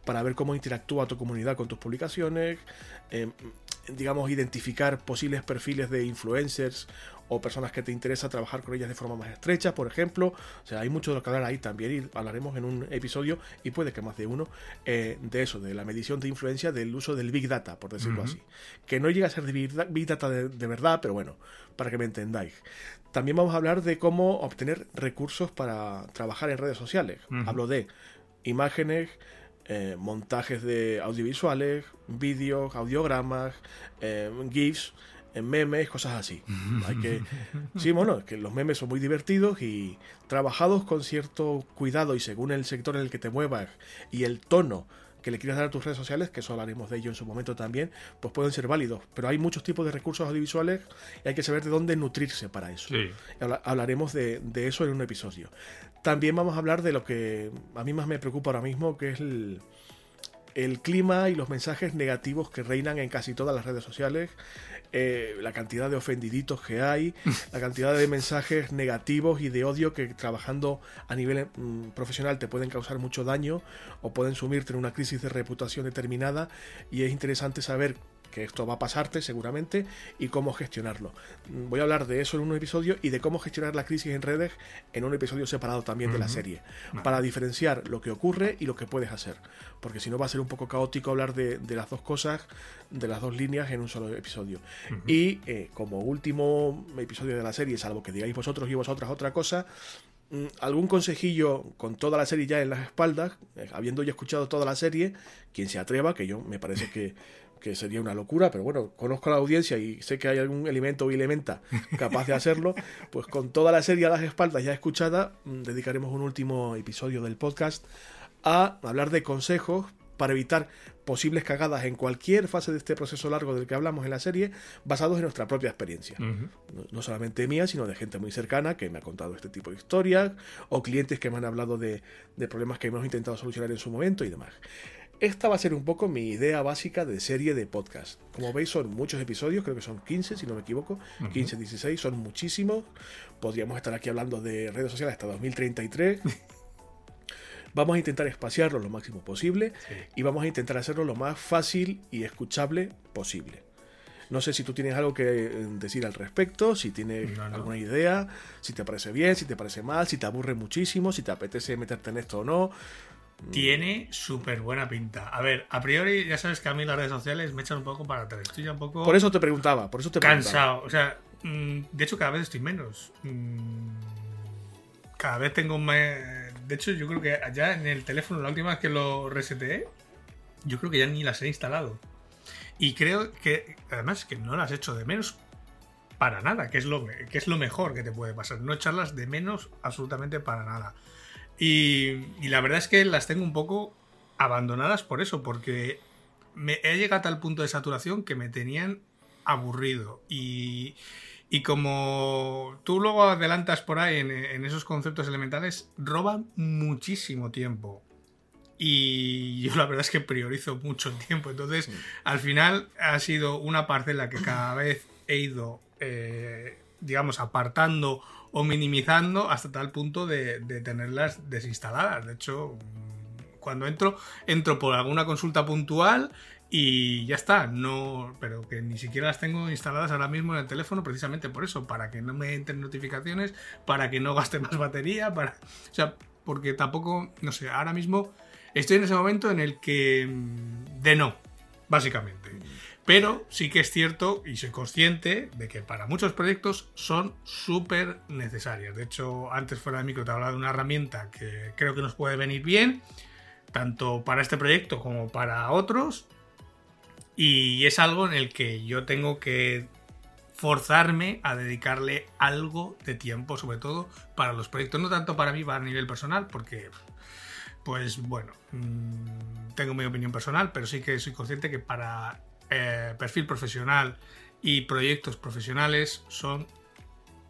para ver cómo interactúa tu comunidad con tus publicaciones, eh, digamos, identificar posibles perfiles de influencers o personas que te interesa trabajar con ellas de forma más estrecha, por ejemplo. O sea, hay mucho de lo que hablar ahí también y hablaremos en un episodio, y puede que más de uno, eh, de eso, de la medición de influencia del uso del Big Data, por decirlo así. Que no llega a ser de Big Data de, verdad, pero bueno, para que me entendáis. También vamos a hablar de cómo obtener recursos para trabajar en redes sociales. Hablo de imágenes, eh, montajes de audiovisuales, vídeos, audiogramas, eh, GIFs, memes, cosas así. Hay que, sí, bueno, que los memes son muy divertidos y trabajados con cierto cuidado y según el sector en el que te muevas y el tono que le quieras dar a tus redes sociales, que eso hablaremos de ello en su momento también, pues pueden ser válidos. Pero hay muchos tipos de recursos audiovisuales y hay que saber de dónde nutrirse para eso. Hablaremos de, de, eso en un episodio. También vamos a hablar de lo que a mí más me preocupa ahora mismo, que es el, el clima y los mensajes negativos que reinan en casi todas las redes sociales, eh, la cantidad de ofendiditos que hay, la cantidad de mensajes negativos y de odio que trabajando a nivel mm, profesional te pueden causar mucho daño o pueden sumirte en una crisis de reputación determinada y es interesante saber que esto va a pasarte seguramente y cómo gestionarlo. Mm, voy a hablar de eso en un episodio y de cómo gestionar la crisis en redes en un episodio separado también de la serie, para diferenciar lo que ocurre y lo que puedes hacer, porque si no va a ser un poco caótico hablar de, las dos cosas, de las dos líneas en un solo episodio. Y eh, como último episodio de la serie, salvo que digáis vosotros y vosotras otra cosa, mm, algún consejillo con toda la serie ya en las espaldas, eh, habiendo ya escuchado toda la serie, quien se atreva, que yo me parece que que sería una locura, pero bueno, conozco a la audiencia y sé que hay algún elemento o elementa capaz de hacerlo, pues con toda la serie a las espaldas ya escuchada, mm, dedicaremos un último episodio del podcast a hablar de consejos para evitar posibles cagadas en cualquier fase de este proceso largo del que hablamos en la serie, basados en nuestra propia experiencia. no, solamente mía, sino de gente muy cercana que me ha contado este tipo de historias, o clientes que me han hablado de, de problemas que hemos intentado solucionar en su momento y demás. Esta va a ser un poco mi idea básica de serie de podcast. Como veis, son muchos episodios, creo que son 15, si no me equivoco, 15, 16, son muchísimos. Podríamos estar aquí hablando de redes sociales hasta 2033. vamos a intentar espaciarlo lo máximo posible y vamos a intentar hacerlo lo más fácil y escuchable posible. No sé si tú tienes algo que eh, decir al respecto, si tienes alguna idea, si te parece bien, si te parece mal, si te aburre muchísimo, si te apetece meterte en esto o no. Tiene súper buena pinta. A ver, a priori ya sabes que a mí las redes sociales me echan un poco para atrás. Estoy ya un poco... Por eso te preguntaba, por eso te Cansado. O sea, mm, de hecho cada vez estoy menos. Mm, cada vez tengo más... De hecho yo creo que ya en el teléfono, la última vez que lo reseteé, yo creo que ya ni las he instalado. Y creo que, además, que no las he hecho de menos para nada, que es lo, que es lo mejor que te puede pasar. No echarlas de menos absolutamente para nada. Y, la verdad es que las tengo un poco abandonadas por eso, porque me he llegado a tal punto de saturación que me tenían aburrido. Y, como tú luego adelantas por ahí en, esos conceptos elementales, roban muchísimo tiempo. Y yo la verdad es que priorizo mucho el tiempo. Entonces, al final ha sido una parcela que cada vez he ido, eh, digamos, apartando o minimizando hasta tal punto de, tenerlas desinstaladas. De hecho, cuando entro, entro por alguna consulta puntual y ya está, no, pero que ni siquiera las tengo instaladas ahora mismo en el teléfono precisamente por eso, para que no me entren notificaciones, para que no gaste más batería, para, o sea, porque tampoco, no sé, ahora mismo estoy en ese momento en el que mm, de no, básicamente. Pero sí que es cierto y soy consciente de que para muchos proyectos son súper necesarias. De hecho, antes fuera de micro te hablaba de una herramienta que creo que nos puede venir bien, tanto para este proyecto como para otros. Y es algo en el que yo tengo que forzarme a dedicarle algo de tiempo, sobre todo para los proyectos, no tanto para mí, para a nivel personal, porque pues bueno, mm, tengo mi opinión personal, pero sí que soy consciente que para eh, perfil profesional y proyectos profesionales son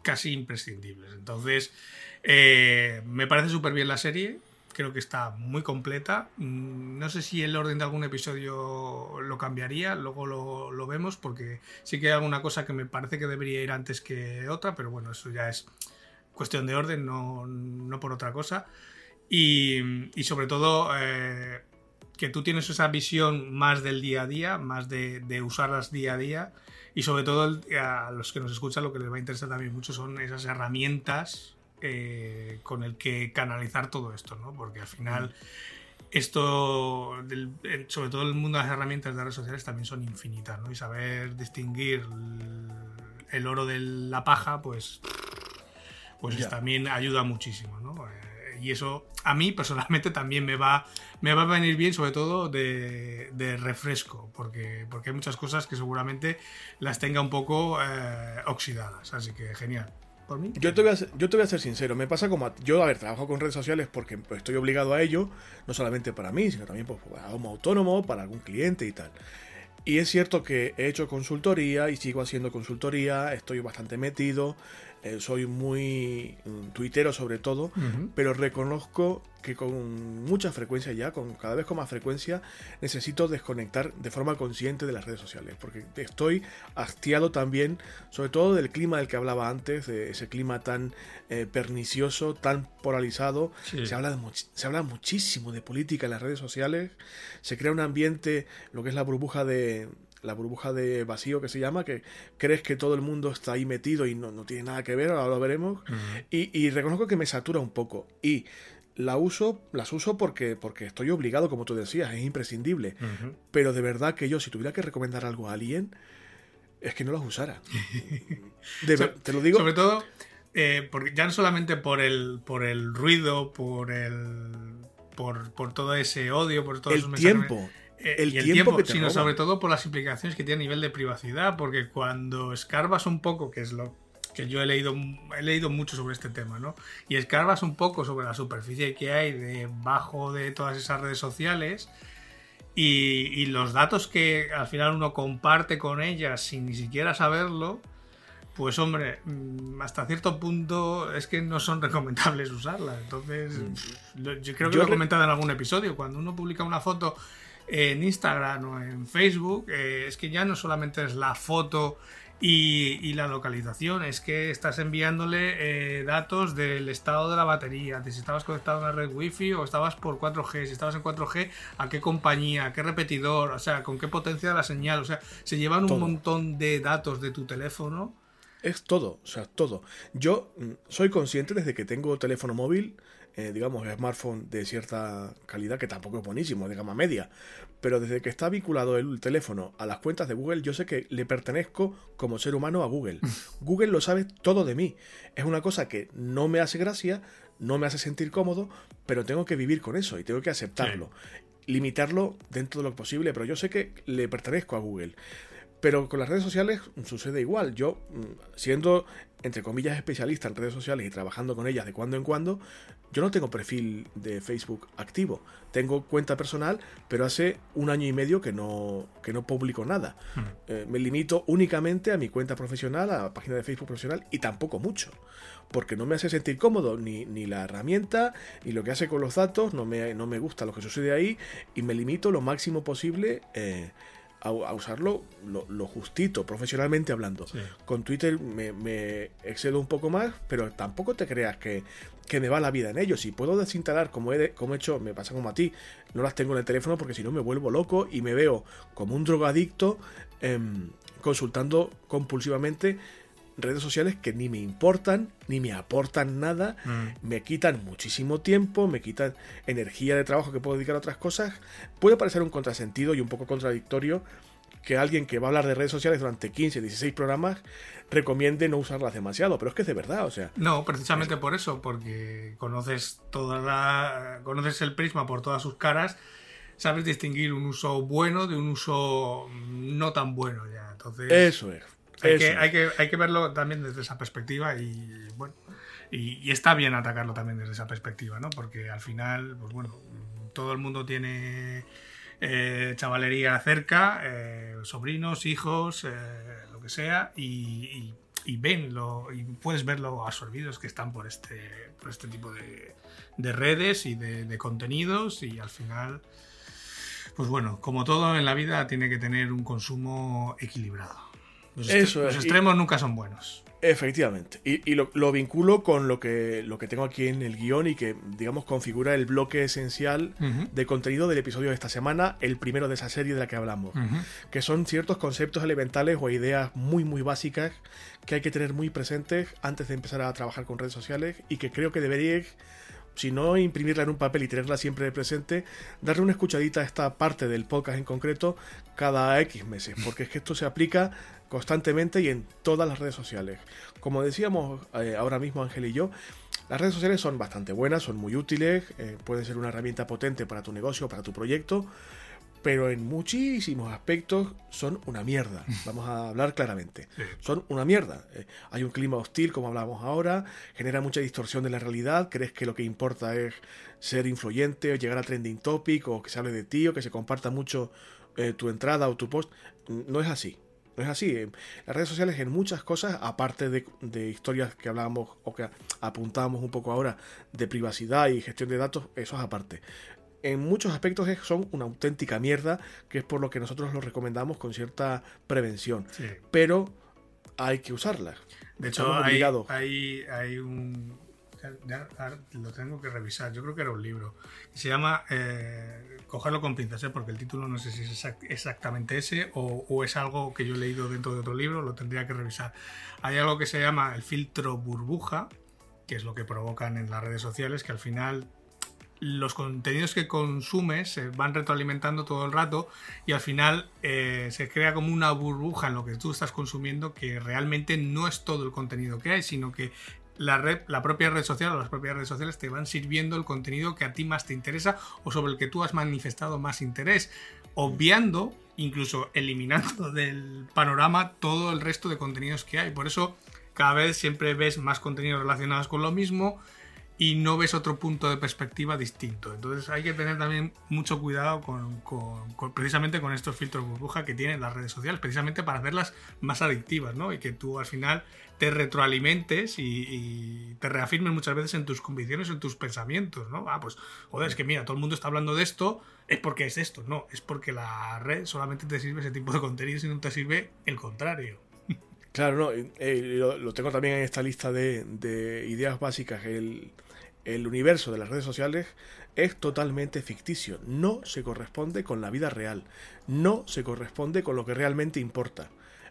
casi imprescindibles. Entonces, eh, me parece súper bien la serie. Creo que está muy completa. Mm, no sé si el orden de algún episodio lo cambiaría, luego lo, vemos, porque sí que hay alguna cosa que me parece que debería ir antes que otra, pero bueno, eso ya es cuestión de orden, no, por otra cosa. Y, sobre todo, eh, que tú tienes esa visión más del día a día, más de, de usarlas día a día y sobre todo a los que nos escuchan lo que les va a interesar también mucho son esas herramientas eh, con el que canalizar todo esto, ¿no? Porque al final esto, sobre todo el mundo de las herramientas de redes sociales también son infinitas, ¿no? Y saber distinguir el oro de la paja, pues, pues también ayuda muchísimo, ¿no? Eh, y eso a mí personalmente también me va, me va a venir bien, sobre todo de, refresco, porque, porque hay muchas cosas que seguramente las tenga un poco eh, oxidadas. Así que genial. Yo te, voy a ser, yo te voy a ser sincero, me pasa como yo, a ver, trabajo con redes sociales porque estoy obligado a ello, no solamente para mí, sino también pues, para un autónomo, para algún cliente y tal. Y es cierto que he hecho consultoría y sigo haciendo consultoría, estoy bastante metido, eh, soy muy mm, tuitero sobre todo, pero reconozco que con mucha frecuencia ya, con cada vez con más frecuencia, necesito desconectar de forma consciente de las redes sociales, porque estoy hastiado también, sobre todo del clima del que hablaba antes, de ese clima tan eh, pernicioso, tan polarizado. Se, habla se habla muchísimo de política en las redes sociales, se crea un ambiente, lo que es la burbuja de, la burbuja de vacío que se llama, que crees que todo el mundo está ahí metido y no, tiene nada que ver, ahora lo veremos. y, reconozco que me satura un poco. Y la uso, las uso porque, porque estoy obligado, como tú decías, es imprescindible. Pero de verdad que yo, si tuviera que recomendar algo a alguien, es que no las usara. te lo digo. Sobre todo, eh, porque ya no solamente por el, por el ruido, por el. Por, por todo ese odio, por todo el tiempo. Eh, el, tiempo, sino sobre todo por las implicaciones que tiene a nivel de privacidad, porque cuando escarbas un poco, que es lo que yo he leído, he leído mucho sobre este tema, ¿no? Y escarbas un poco sobre la superficie que hay debajo de todas esas redes sociales y, y los datos que al final uno comparte con ellas sin ni siquiera saberlo, pues hombre, mm, hasta cierto punto es que no son recomendables usarlas. Entonces, mm. yo creo que lo he comentado en algún episodio, cuando uno publica una foto en Instagram o en Facebook, eh, es que ya no solamente es la foto y, la localización, es que estás enviándole eh, datos del estado de la batería, de si estabas conectado a una red wifi o estabas por 4G, si estabas en 4G, a qué compañía, a qué repetidor, o sea, con qué potencia de la señal, o sea, se llevan un montón de datos de tu teléfono. Es todo, o sea, todo. Yo mm, soy consciente desde que tengo teléfono móvil eh, digamos, smartphone de cierta calidad, que tampoco es buenísimo, de gama media. Pero desde que está vinculado el teléfono a las cuentas de Google, yo sé que le pertenezco como ser humano a Google. Google lo sabe todo de mí. Es una cosa que no me hace gracia, no me hace sentir cómodo, pero tengo que vivir con eso y tengo que aceptarlo. Limitarlo dentro de lo posible, pero yo sé que le pertenezco a Google. Pero con las redes sociales sucede igual. Yo, mm, siendo, entre comillas, especialista en redes sociales y trabajando con ellas de cuando en cuando, yo no tengo perfil de Facebook activo. Tengo cuenta personal, pero hace un año y medio que no, que no publico nada. Hmm. Eh, me limito únicamente a mi cuenta profesional, a la página de Facebook profesional, y tampoco mucho. Porque no me hace sentir cómodo ni, ni la herramienta, ni lo que hace con los datos, no me, no me gusta lo que sucede ahí, y me limito lo máximo posible. Eh, a, usarlo lo, justito, profesionalmente hablando. Con Twitter me, excedo un poco más, pero tampoco te creas que, que, me va la vida en ello. Si puedo desinstalar, como he, como he hecho, me pasa como a ti, no las tengo en el teléfono porque si no me vuelvo loco y me veo como un drogadicto em, consultando compulsivamente redes sociales que ni me importan, ni me aportan nada, mm. me quitan muchísimo tiempo, me quitan energía de trabajo que puedo dedicar a otras cosas. Puede parecer un contrasentido y un poco contradictorio que alguien que va a hablar de redes sociales durante 15, 16 programas recomiende no usarlas demasiado, pero es que es de verdad, o sea. No, precisamente por eso, porque conoces toda la conoces el prisma por todas sus caras, sabes distinguir un uso bueno de un uso no tan bueno ya. Entonces Eso es. Hay que, hay, que, hay que verlo también desde esa perspectiva y bueno. Y, está bien atacarlo también desde esa perspectiva, ¿no? Porque al final, pues bueno, todo el mundo tiene eh, chavalería cerca, eh, sobrinos, hijos, eh, lo que sea, y, y, venlo, y puedes ver lo absorbidos que están por este, por este tipo de, de redes y de, de contenidos, y al final pues bueno, como todo en la vida tiene que tener un consumo equilibrado. Los, extremos nunca son buenos. Efectivamente. Y, lo, vinculo con lo que, lo que tengo aquí en el guion y que, digamos, configura el bloque esencial de contenido del episodio de esta semana, el primero de esa serie de la que hablamos. Que son ciertos conceptos elementales o ideas muy, muy básicas que hay que tener muy presentes antes de empezar a trabajar con redes sociales y que creo que deberíais si no imprimirla en un papel y tenerla siempre presente, darle una escuchadita a esta parte del podcast en concreto cada X meses, porque es que esto se aplica constantemente y en todas las redes sociales. Como decíamos eh, ahora mismo Ángel y yo, las redes sociales son bastante buenas, son muy útiles, eh, pueden ser una herramienta potente para tu negocio, para tu proyecto, pero en muchísimos aspectos son una mierda. Vamos a hablar claramente. Son una mierda. Eh, hay un clima hostil, como hablábamos ahora, genera mucha distorsión de la realidad. Crees que lo que importa es ser influyente o llegar a trending topic o que se hable de ti o que se comparta mucho eh, tu entrada o tu post. No es así. No es así. Las redes sociales en muchas cosas, aparte de, de historias que hablábamos o que apuntábamos un poco ahora de privacidad y gestión de datos, eso es aparte en muchos aspectos son una auténtica mierda, que es por lo que nosotros lo recomendamos con cierta prevención. Pero hay que usarlas. De hecho, hay, hay, hay, un... lo tengo que revisar, yo creo que era un libro. Se llama eh, Cogerlo con pinzas, ¿eh? porque el título no sé si es exactamente ese o, o, es algo que yo he leído dentro de otro libro, lo tendría que revisar. Hay algo que se llama el filtro burbuja, que es lo que provocan en las redes sociales, que al final los contenidos que consumes se van retroalimentando todo el rato y al final eh, se crea como una burbuja en lo que tú estás consumiendo que realmente no es todo el contenido que hay, sino que la, red, la propia red social o las propias redes sociales te van sirviendo el contenido que a ti más te interesa o sobre el que tú has manifestado más interés, obviando, incluso eliminando del panorama todo el resto de contenidos que hay. Por eso cada vez siempre ves más contenidos relacionados con lo mismo y no ves otro punto de perspectiva distinto. Entonces hay que tener también mucho cuidado con, precisamente con estos filtros burbuja que tienen las redes sociales, precisamente para hacerlas más adictivas, ¿no? Y que tú al final te retroalimentes y, te reafirmes muchas veces en tus convicciones, en tus pensamientos, ¿no? Ah, pues, joder, es que mira, todo el mundo está hablando de esto, es porque es esto, no, es porque la red solamente te sirve ese tipo de contenido y no te sirve el contrario. Claro, no, eh, lo, tengo también en esta lista de, de ideas básicas. El, el universo de las redes sociales es totalmente ficticio, no se corresponde con la vida real, no se corresponde con lo que realmente importa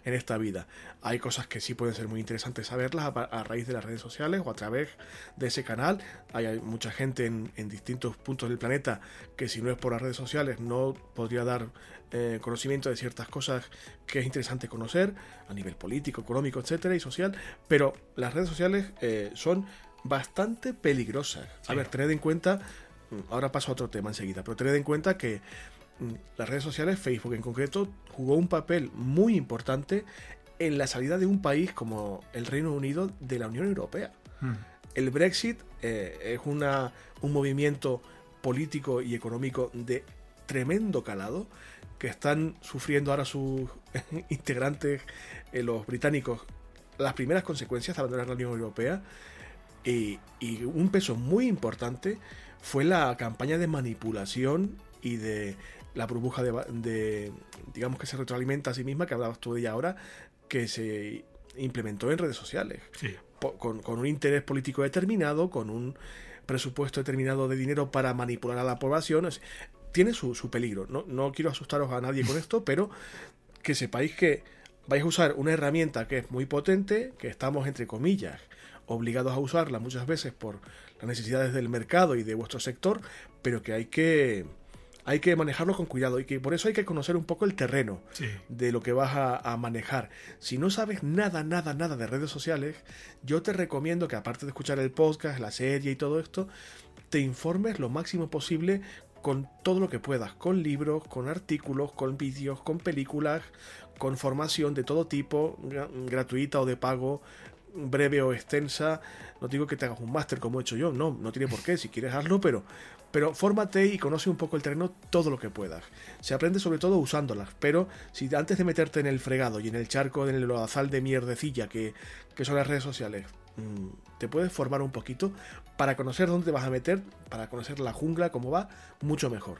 en esta vida. Hay cosas que sí pueden ser muy interesantes saberlas a, raíz de las redes sociales o a través de ese canal. Hay, mucha gente en, distintos puntos del planeta que si no es por las redes sociales no podría dar eh, conocimiento de ciertas cosas que es interesante conocer a nivel político, económico, etcétera y social. Pero las redes sociales eh, son bastante peligrosa. A ver, tened en cuenta, mm, ahora paso a otro tema enseguida, pero tened en cuenta que las redes sociales, Facebook en concreto, jugó un papel muy importante en la salida de un país como el Reino Unido de la Unión Europea. Hmm. El Brexit eh, es una, un movimiento político y económico de tremendo calado que están sufriendo ahora sus integrantes, eh, los británicos, las primeras consecuencias de abandonar la Unión Europea y, un peso muy importante fue la campaña de manipulación y de la burbuja de, digamos que se retroalimenta a sí misma, que hablabas tú de ella ahora, que se implementó en redes sociales. Con, un interés político determinado, con un presupuesto determinado de dinero para manipular a la población. tiene su, su peligro. No, no quiero asustaros a nadie con esto, pero que sepáis que vais a usar una herramienta que es muy potente, que estamos entre comillas obligados a usarla muchas veces por las necesidades del mercado y de vuestro sector, pero que hay que hay que manejarlo con cuidado y que por eso hay que conocer un poco el terreno de lo que vas a, manejar. Si no sabes nada, nada, nada de redes sociales, yo te recomiendo que aparte de escuchar el podcast, la serie y todo esto, te informes lo máximo posible con todo lo que puedas, con libros, con artículos, con vídeos, con películas, con formación de todo tipo, gratuita o de pago, breve o extensa. No digo que te hagas un máster como he hecho yo, no, no tiene por qué, si quieres hazlo, pero, pero fórmate y conoce un poco el terreno todo lo que puedas. Se aprende sobre todo usándolas, pero si antes de meterte en el fregado y en el charco, en el lodazal de mierdecilla que, que son las redes sociales, mm, te puedes formar un poquito para conocer dónde te vas a meter, para conocer la jungla, cómo va, mucho mejor.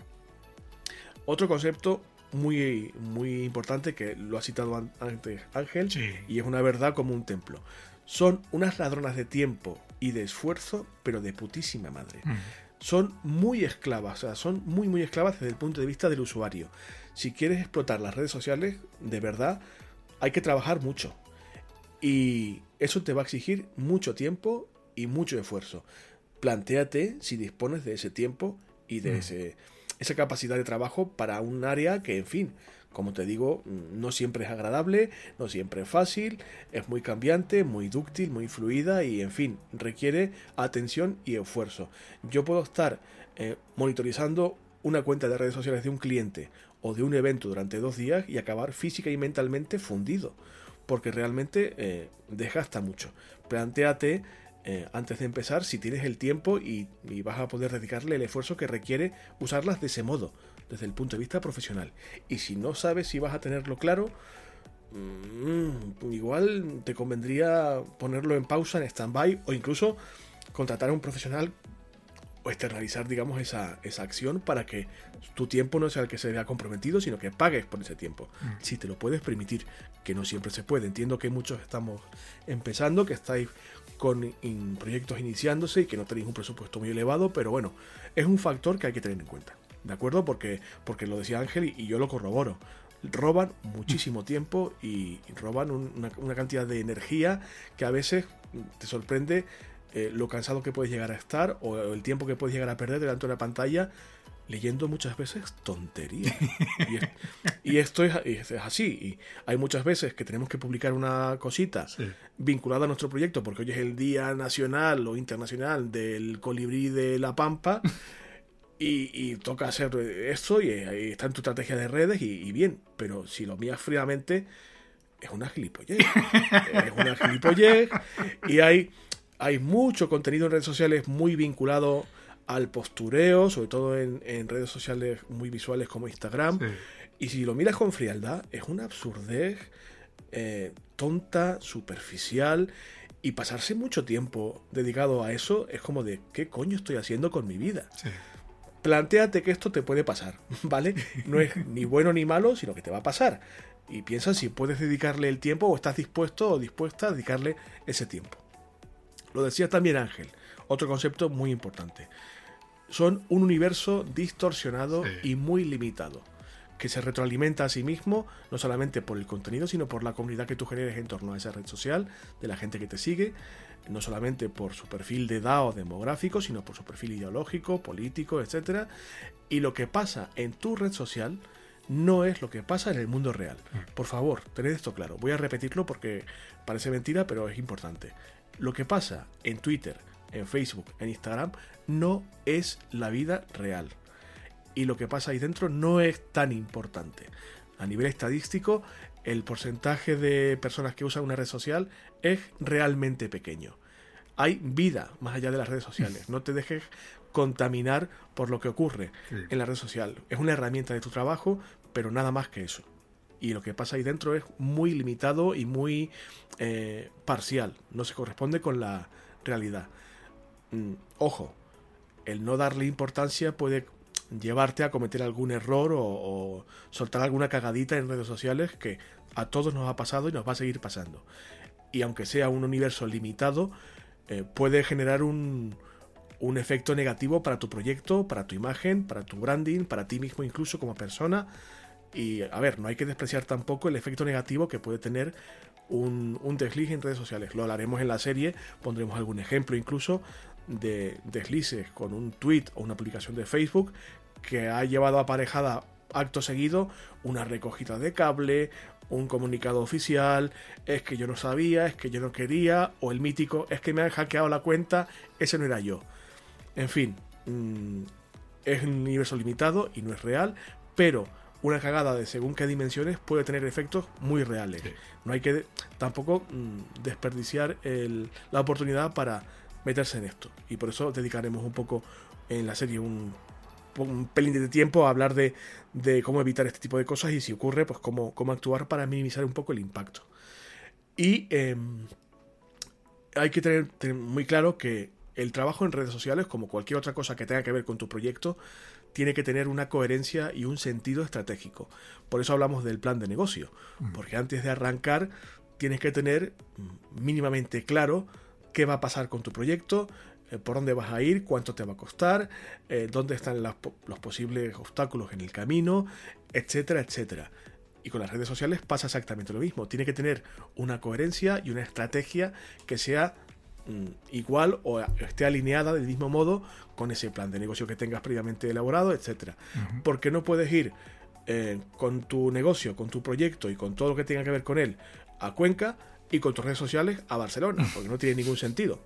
Otro concepto muy, muy importante que lo ha citado antes Ángel y es una verdad como un templo. Son unas ladronas de tiempo y de esfuerzo, pero de putísima madre. Mm son muy esclavas, o sea, son muy muy esclavas desde el punto de vista del usuario. Si quieres explotar las redes sociales, de verdad, hay que trabajar mucho. Y eso te va a exigir mucho tiempo y mucho esfuerzo. Plantéate si dispones de ese tiempo y de mm. ese, esa capacidad de trabajo para un área que, en fin, como te digo, no siempre es agradable, no siempre es fácil, es muy cambiante, muy dúctil, muy fluida y en fin, requiere atención y esfuerzo. Yo puedo estar eh, monitorizando una cuenta de redes sociales de un cliente o de un evento durante dos días y acabar física y mentalmente fundido, porque realmente eh, desgasta mucho. Plantéate eh, antes de empezar si tienes el tiempo y, y, vas a poder dedicarle el esfuerzo que requiere usarlas de ese modo desde el punto de vista profesional. Y si no sabes si vas a tenerlo claro, mm, igual te convendría ponerlo en pausa, en stand-by, o incluso contratar a un profesional o externalizar, digamos, esa, esa acción para que tu tiempo no sea el que se vea comprometido, sino que pagues por ese tiempo. Mm. Si te lo puedes permitir, que no siempre se puede. Entiendo que muchos estamos empezando, que estáis con proyectos iniciándose y que no tenéis un presupuesto muy elevado, pero bueno, es un factor que hay que tener en cuenta. ¿De acuerdo? Porque, porque lo decía Ángel y, yo lo corroboro. Roban muchísimo tiempo y, roban una, cantidad de energía que a veces te sorprende eh, lo cansado que puedes llegar a estar o el tiempo que puedes llegar a perder delante de una pantalla leyendo muchas veces tonterías. Y, esto es, así. Y hay muchas veces que tenemos que publicar una cosita vinculada a nuestro proyecto porque hoy es el Día Nacional o Internacional del Colibrí de la Pampa. Y, toca hacer esto y, está en tu estrategia de redes y, bien, pero si lo miras fríamente, es una gilipollez. es una gilipollez y hay, hay mucho contenido en redes sociales muy vinculado al postureo, sobre todo en, redes sociales muy visuales como Instagram. Y si lo miras con frialdad, es una absurdez eh, tonta, superficial. Y pasarse mucho tiempo dedicado a eso es como de, ¿qué coño estoy haciendo con mi vida? Sí plantéate que esto te puede pasar, ¿vale? No es ni bueno ni malo, sino que te va a pasar. Y piensa si puedes dedicarle el tiempo o estás dispuesto o dispuesta a dedicarle ese tiempo. Lo decía también Ángel, otro concepto muy importante. Son un universo distorsionado y muy limitado, que se retroalimenta a sí mismo, no solamente por el contenido, sino por la comunidad que tú generes en torno a esa red social, de la gente que te sigue, no solamente por su perfil de edad o demográfico, sino por su perfil ideológico, político, etc. Y lo que pasa en tu red social no es lo que pasa en el mundo real. Mm. Por favor, tened esto claro. Voy a repetirlo porque parece mentira, pero es importante. Lo que pasa en Twitter, en Facebook, en Instagram, no es la vida real. Y lo que pasa ahí dentro no es tan importante. A nivel estadístico, el porcentaje de personas que usan una red social es realmente pequeño. Hay vida más allá de las redes sociales. No te dejes contaminar por lo que ocurre en la red social. Es una herramienta de tu trabajo, pero nada más que eso. Y lo que pasa ahí dentro es muy limitado y muy eh, parcial. No se corresponde con la realidad. Mm, ojo, el no darle importancia puede llevarte a cometer algún error o, soltar alguna cagadita en redes sociales que a todos nos ha pasado y nos va a seguir pasando. Y aunque sea un universo limitado, eh, puede generar un, un efecto negativo para tu proyecto, para tu imagen, para tu branding, para ti mismo incluso como persona. Y a ver, no hay que despreciar tampoco el efecto negativo que puede tener un, un, desliz en redes sociales. Lo hablaremos en la serie, pondremos algún ejemplo incluso de deslices con un tweet o una publicación de Facebook que ha llevado aparejada acto seguido una recogida de cable, un comunicado oficial, es que yo no sabía, es que yo no quería, o el mítico, es que me han hackeado la cuenta, ese no era yo. En fin, mm, es un universo limitado y no es real, pero una cagada de según qué dimensiones puede tener efectos muy reales. No hay que tampoco mm, desperdiciar la oportunidad para meterse en esto. Y por eso dedicaremos un poco en la serie un, pelín de tiempo a hablar de, cómo evitar este tipo de cosas y si ocurre, pues cómo, cómo actuar para minimizar un poco el impacto. Y em, hay que tener muy claro que el trabajo en redes sociales, como cualquier otra cosa que tenga que ver con tu proyecto, tiene que tener una coherencia y un sentido estratégico. Por eso hablamos del plan de negocio, mm. porque antes de arrancar tienes que tener mínimamente claro qué va a pasar con tu proyecto, eh, por dónde vas a ir, cuánto te va a costar, eh, dónde están los posibles obstáculos en el camino, etcétera, etcétera. Y con las redes sociales pasa exactamente lo mismo. Tiene que tener una coherencia y una estrategia que sea Mm, igual o esté alineada del mismo modo con ese plan de negocio que tengas previamente elaborado, etcétera. Porque no puedes ir eh, con tu negocio, con tu proyecto y con todo lo que tenga que ver con él a Cuenca y con tus redes sociales a Barcelona, porque no tiene ningún sentido.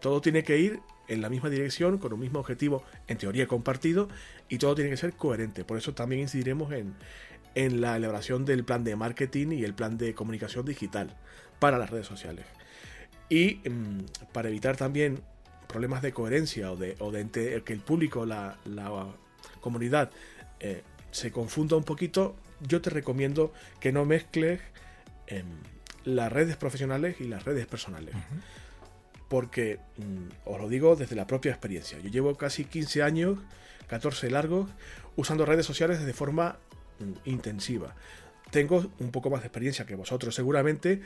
Todo tiene que ir en la misma dirección, con un mismo objetivo, en teoría compartido, y todo tiene que ser coherente. Por eso también incidiremos en, en la elaboración del plan de marketing y el plan de comunicación digital para las redes sociales. Y mm, para evitar también problemas de coherencia o de, o de que el público, la, comunidad, eh, se confunda un poquito, yo te recomiendo que no mezcles em, las redes profesionales y las redes personales. Porque mm, os lo digo desde la propia experiencia. Yo llevo casi 15 años, 14 largos, usando redes sociales de forma mm, intensiva tengo un poco más de experiencia que vosotros seguramente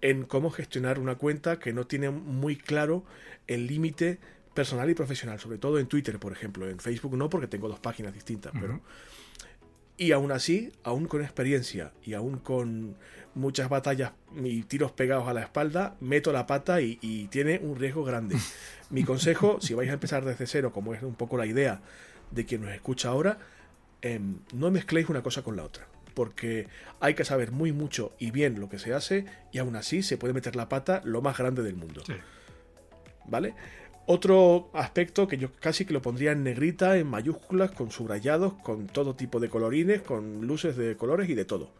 en cómo gestionar una cuenta que no tiene muy claro el límite personal y profesional, sobre todo en Twitter, por ejemplo. En Facebook no, porque tengo dos páginas distintas, pero... Y aún así, aún con experiencia y aún con muchas batallas y tiros pegados a la espalda, meto la pata y, tiene un riesgo grande. Mi consejo, si vais a empezar desde cero, como es un poco la idea de quien nos escucha ahora, em, no mezcléis una cosa con la otra porque hay que saber muy mucho y bien lo que se hace y aún así se puede meter la pata lo más grande del mundo. ¿Vale? Otro aspecto que yo casi que lo pondría en negrita, en mayúsculas, con subrayados, con todo tipo de colorines, con luces de colores y de todo.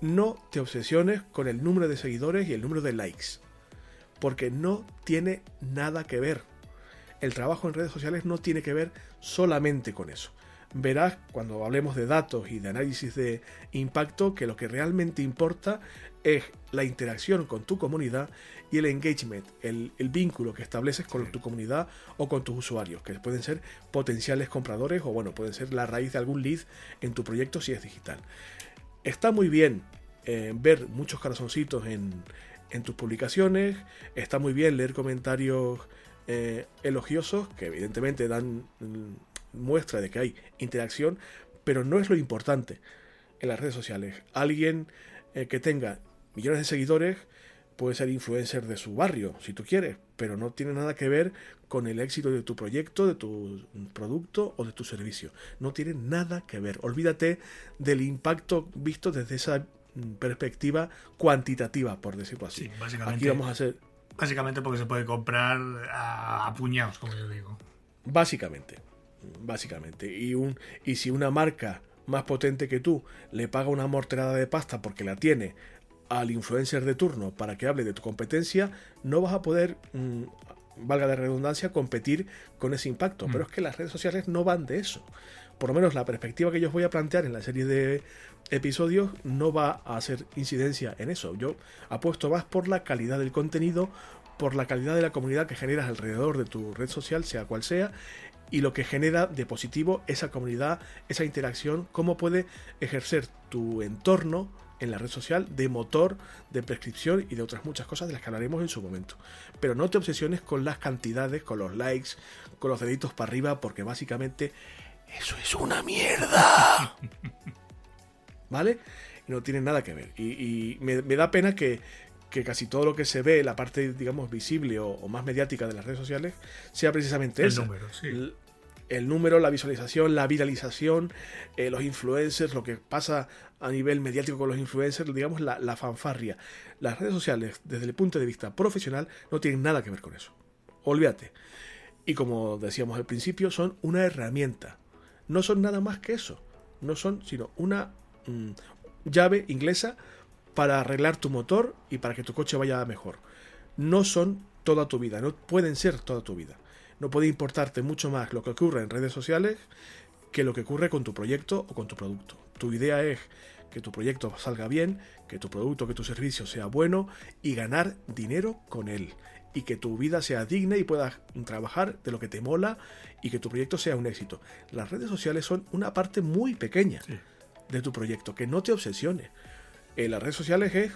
No te obsesiones con el número de seguidores y el número de likes, porque no tiene nada que ver. El trabajo en redes sociales no tiene que ver solamente con eso verás cuando hablemos de datos y de análisis de impacto que lo que realmente importa es la interacción con tu comunidad y el engagement, el, vínculo que estableces con tu comunidad o con tus usuarios, que pueden ser potenciales compradores o bueno, pueden ser la raíz de algún lead en tu proyecto si es digital. Está muy bien eh, ver muchos corazoncitos en, en, tus publicaciones, está muy bien leer comentarios eh, elogiosos que evidentemente dan muestra de que hay interacción, pero no es lo importante en las redes sociales. Alguien eh, que tenga millones de seguidores puede ser influencer de su barrio, si tú quieres, pero no tiene nada que ver con el éxito de tu proyecto, de tu producto o de tu servicio. No tiene nada que ver. Olvídate del impacto visto desde esa mm, perspectiva cuantitativa, por decirlo así. básicamente, Aquí vamos a hacer... Básicamente porque se puede comprar a puñados, como yo digo. Básicamente básicamente. Y, un, y si una marca más potente que tú le paga una morterada de pasta porque la tiene al influencer de turno para que hable de tu competencia, no vas a poder, mm, valga de redundancia, competir con ese impacto. Mm. Pero es que las redes sociales no van de eso. Por lo menos la perspectiva que yo os voy a plantear en la serie de episodios no va a hacer incidencia en eso. Yo apuesto más por la calidad del contenido, por la calidad de la comunidad que generas alrededor de tu red social, sea cual sea, y lo que genera de positivo esa comunidad, esa interacción, cómo puede ejercer tu entorno en la red social de motor, de prescripción y de otras muchas cosas de las que hablaremos en su momento. Pero no te obsesiones con las cantidades, con los likes, con los deditos para arriba, porque básicamente eso es una mierda. ¿Vale? Y no tiene nada que ver. Y, me, da pena que, casi todo lo que se ve, la parte, digamos, visible o, más mediática de las redes sociales, sea precisamente el esa. Número, sí el número, la visualización, la viralización, eh, los influencers, lo que pasa a nivel mediático con los influencers, digamos la, fanfarria. Las redes sociales, desde el punto de vista profesional, no tienen nada que ver con eso. Olvídate. Y como decíamos al principio, son una herramienta. No son nada más que eso. no son sino una mm, llave inglesa para arreglar tu motor y para que tu coche vaya mejor. No son toda tu vida, no pueden ser toda tu vida. No puede importarte mucho más lo que ocurre en redes sociales que lo que ocurre con tu proyecto o con tu producto. Tu idea es que tu proyecto salga bien, que tu producto, que tu servicio sea bueno y ganar dinero con él. Y que tu vida sea digna y puedas trabajar de lo que te mola y que tu proyecto sea un éxito. Las redes sociales son una parte muy pequeña de tu proyecto, que no te obsesione. En las redes sociales es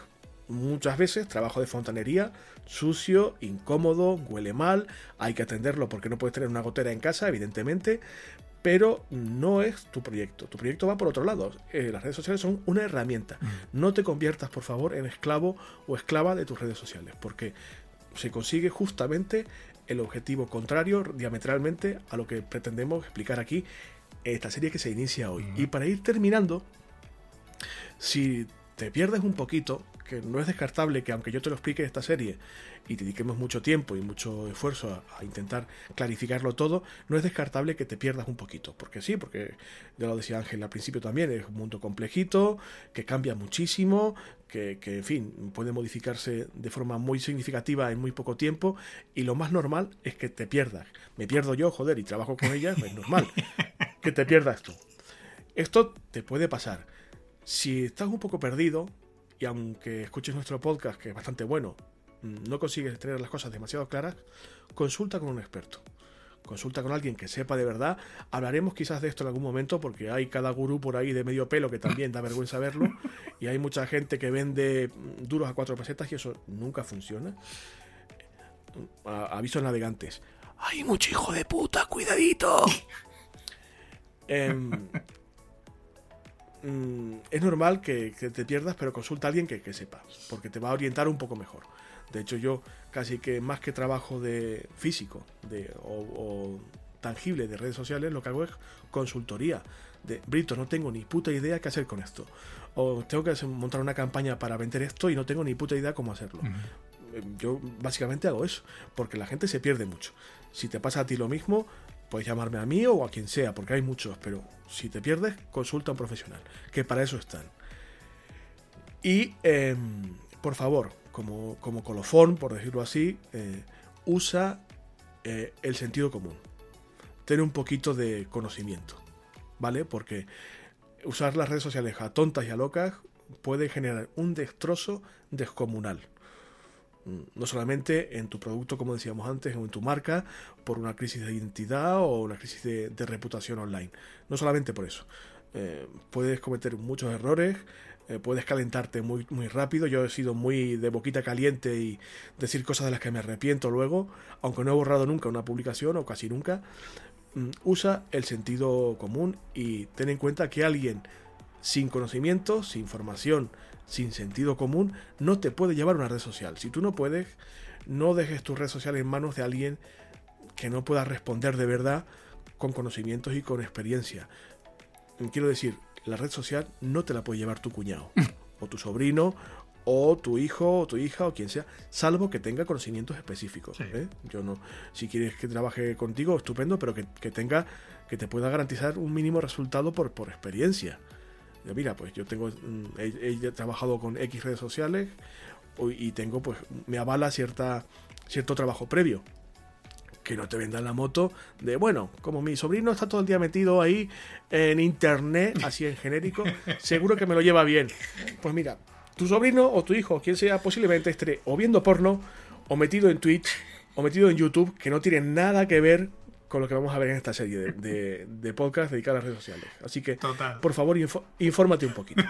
muchas veces trabajo de fontanería, sucio, incómodo, huele mal, hay que atenderlo porque no puedes tener una gotera en casa, evidentemente, pero no es tu proyecto. Tu proyecto va por otro lado. Eh, las redes sociales son una herramienta. No te conviertas, por favor, en esclavo o esclava de tus redes sociales, porque se consigue justamente el objetivo contrario diametralmente a lo que pretendemos explicar aquí en esta serie que se inicia hoy. Y para ir terminando, si te pierdes un poquito, que no es descartable que aunque yo te lo explique esta serie y dediquemos mucho tiempo y mucho esfuerzo a, intentar clarificarlo todo, no es descartable que te pierdas un poquito. Porque sí, porque ya lo decía Ángel al principio también, es un mundo complejito, que cambia muchísimo, que, que, en fin, puede modificarse de forma muy significativa en muy poco tiempo y lo más normal es que te pierdas. Me pierdo yo, joder, y trabajo con ella, es normal que te pierdas tú. Esto te puede pasar. Si estás un poco perdido, y aunque escuches nuestro podcast, que es bastante bueno, mm, no consigues tener las cosas demasiado claras, consulta con un experto. Consulta con alguien que sepa de verdad. Hablaremos quizás de esto en algún momento porque hay cada gurú por ahí de medio pelo que también da vergüenza verlo. Y hay mucha gente que vende mm, duros a cuatro pesetas y eso nunca funciona. aviso navegantes. Hay mucho hijo de puta, cuidadito. eh, Mm, es normal que, te pierdas, pero consulta a alguien que, sepa, porque te va a orientar un poco mejor. De hecho, yo casi que más que trabajo de físico de, o, tangible de redes sociales, lo que hago es consultoría. De Brito, no tengo ni puta idea qué hacer con esto. O tengo que montar una campaña para vender esto y no tengo ni puta idea cómo hacerlo. Eh, yo básicamente hago eso, porque la gente se pierde mucho. Si te pasa a ti lo mismo, puedes llamarme a mí o a quien sea, porque hay muchos, pero si te pierdes, consulta a un profesional, que para eso están. Y, em, por favor, como, como, colofón, por decirlo así, eh, usa eh, el sentido común. Ten un poquito de conocimiento, ¿vale? Porque usar las redes sociales a tontas y a locas puede generar un destrozo descomunal no solamente en tu producto, como decíamos antes, o en tu marca, por una crisis de identidad o una crisis de, reputación online. No solamente por eso. Eh, puedes cometer muchos errores, eh, puedes calentarte muy, muy rápido. Yo he sido muy de boquita caliente y decir cosas de las que me arrepiento luego, aunque no he borrado nunca una publicación o casi nunca. Mm, usa el sentido común y ten en cuenta que alguien sin conocimiento, sin formación, sin sentido común, no te puede llevar una red social. Si tú no puedes, no dejes tu red social en manos de alguien que no pueda responder de verdad con conocimientos y con experiencia. Quiero decir, la red social no te la puede llevar tu cuñado, o tu sobrino, o tu hijo, o tu hija, o quien sea, salvo que tenga conocimientos específicos. ¿eh? Yo no, si quieres que trabaje contigo, estupendo, pero que, tenga, que te pueda garantizar un mínimo resultado por, por experiencia mira, pues yo tengo, mm, he, trabajado con X redes sociales y tengo, pues, me avala cierta, cierto trabajo previo. Que no te vendan la moto de, bueno, como mi sobrino está todo el día metido ahí en internet, así en genérico, seguro que me lo lleva bien. Pues mira, tu sobrino o tu hijo, quien sea, posiblemente esté o viendo porno, o metido en Twitch, o metido en YouTube, que no tiene nada que ver con lo que vamos a ver en esta serie de, de, podcast dedicada a las redes sociales. Así que, por favor, infórmate un poquito.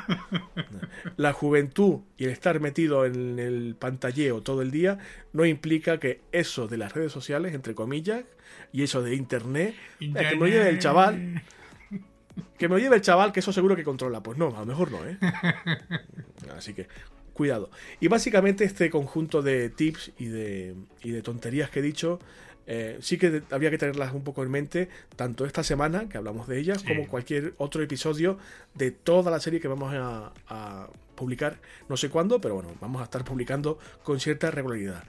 La juventud y el estar metido en el pantalleo todo el día no implica que eso de las redes sociales, entre comillas, y eso de internet, que me lo lleve el chaval. Que me lo lleve el chaval, que eso seguro que controla. Pues no, a lo mejor no, ¿eh? Así que, cuidado. Y básicamente este conjunto de tips y de, y de tonterías que he dicho eh, sí que había que tenerlas un poco en mente, tanto esta semana, que hablamos de ellas, como cualquier otro episodio de toda la serie que vamos a, publicar, no sé cuándo, pero bueno, vamos a estar publicando con cierta regularidad.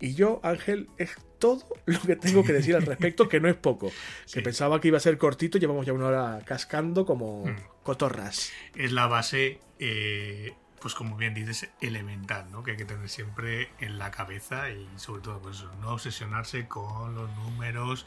Y yo, Ángel, es todo lo que tengo que decir al respecto, que no es poco. Que pensaba que iba a ser cortito, llevamos ya una hora cascando como, mm. cotorras. Es la base, eh, pues como bien dices, elemental, ¿no? Que hay que tener siempre en la cabeza y sobre todo, pues no obsesionarse con los números,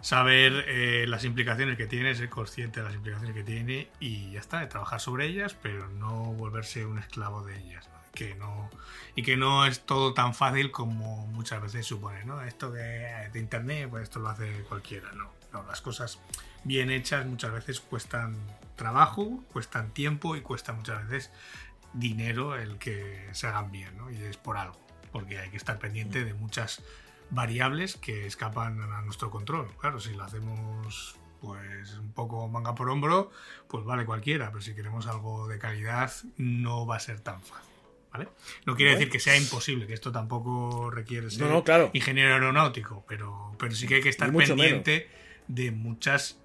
saber eh, las implicaciones que tiene, ser consciente de las implicaciones que tiene y ya está, trabajar sobre ellas, pero no volverse un esclavo de ellas. Que no, y que no es todo tan fácil como muchas veces supone, ¿no? Esto de, de internet, pues esto lo hace cualquiera, no. No, las cosas bien hechas muchas veces cuestan trabajo, cuestan tiempo y cuesta muchas veces dinero el que se hagan bien, ¿no? Y es por algo, porque hay que estar pendiente de muchas variables que escapan a nuestro control. Claro, si lo hacemos pues un poco manga por hombro, pues vale cualquiera, pero si queremos algo de calidad no va a ser tan fácil. ¿Vale? No quiere decir que sea imposible, que esto tampoco requiere ser No, no, claro. ingeniero aeronáutico, pero, pero sí que hay que estar pendiente de muchas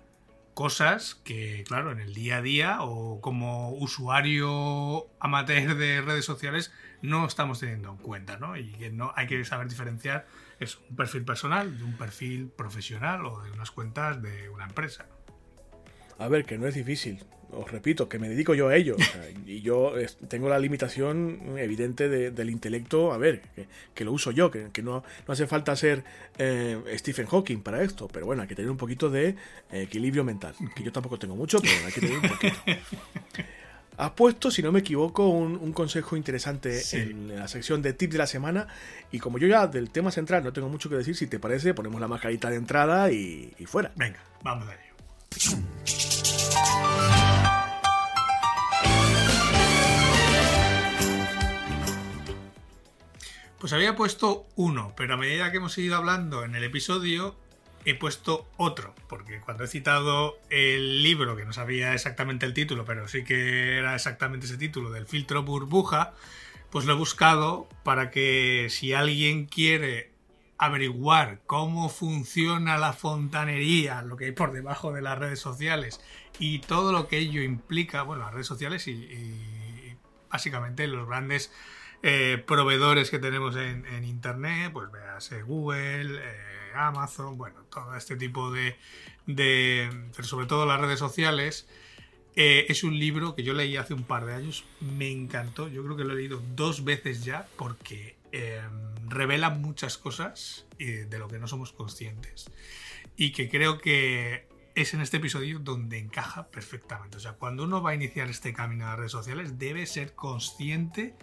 cosas que, claro, en el día a día o como usuario amateur de redes sociales no estamos teniendo en cuenta, ¿no? Y que no hay que saber diferenciar es un perfil personal de un perfil profesional o de unas cuentas de una empresa. A ver, que no es difícil. Os repito, que me dedico yo a ello. o sea, y yo tengo la limitación evidente de- del intelecto. A ver, que, que lo uso yo, que, que no, no hace falta ser eh, Stephen Hawking para esto. Pero bueno, hay que tener un poquito de eh, equilibrio mental. Que yo tampoco tengo mucho, pero hay que tener un poquito. Has puesto, si no me equivoco, un, un consejo interesante Sí. en la sección de tips de la semana. Y como yo ya del tema central no tengo mucho que decir, si te parece, ponemos la mascarita de entrada y, y fuera. Venga, vamos a ello. Pues había puesto uno, pero a medida que hemos ido hablando en el episodio, he puesto otro, porque cuando he citado el libro, que no sabía exactamente el título, pero sí que era exactamente ese título, del filtro burbuja, pues lo he buscado para que si alguien quiere averiguar cómo funciona la fontanería, lo que hay por debajo de las redes sociales y todo lo que ello implica, bueno, las redes sociales y, y básicamente los grandes eh, proveedores que tenemos en, en Internet, pues veas eh, Google, eh, Amazon, bueno, todo este tipo de, de, pero sobre todo las redes sociales. Eh, es un libro que yo leí hace un par de años, me encantó, yo creo que lo he leído dos veces ya porque eh, revela muchas cosas eh, de lo que no somos conscientes y que creo que es en este episodio donde encaja perfectamente. O sea, cuando uno va a iniciar este camino a las redes sociales debe ser consciente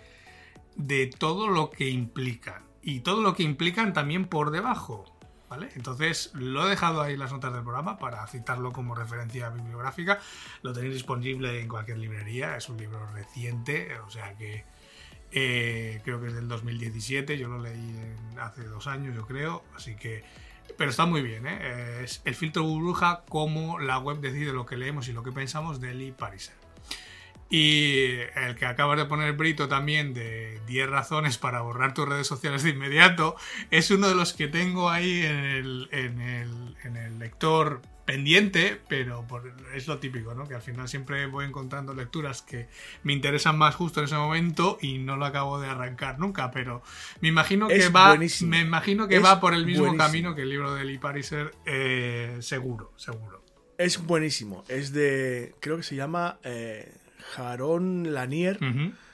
de todo lo que implican y todo lo que implican también por debajo. ¿Vale? Entonces lo he dejado ahí en las notas del programa para citarlo como referencia bibliográfica. Lo tenéis disponible en cualquier librería. Es un libro reciente, o sea que eh, creo que es del 2017. Yo lo leí hace dos años, yo creo. Así que, pero está muy bien. ¿eh? Es el filtro burbuja, como la web decide lo que leemos y lo que pensamos de Lee Pariser. Y el que acabas de poner Brito también de 10 razones para borrar tus redes sociales de inmediato es uno de los que tengo ahí en el, en el, en el lector pendiente, pero por- es lo típico, ¿no? Que al final siempre voy encontrando lecturas que me interesan más justo en ese momento y no lo acabo de arrancar nunca, pero me imagino que va, buenísimo. me imagino que Es va por el mismo buenísimo. camino que el libro de Lee Pariser, eh, seguro, seguro. Es buenísimo. Es de. Creo que se llama eh, Jaron Lanier.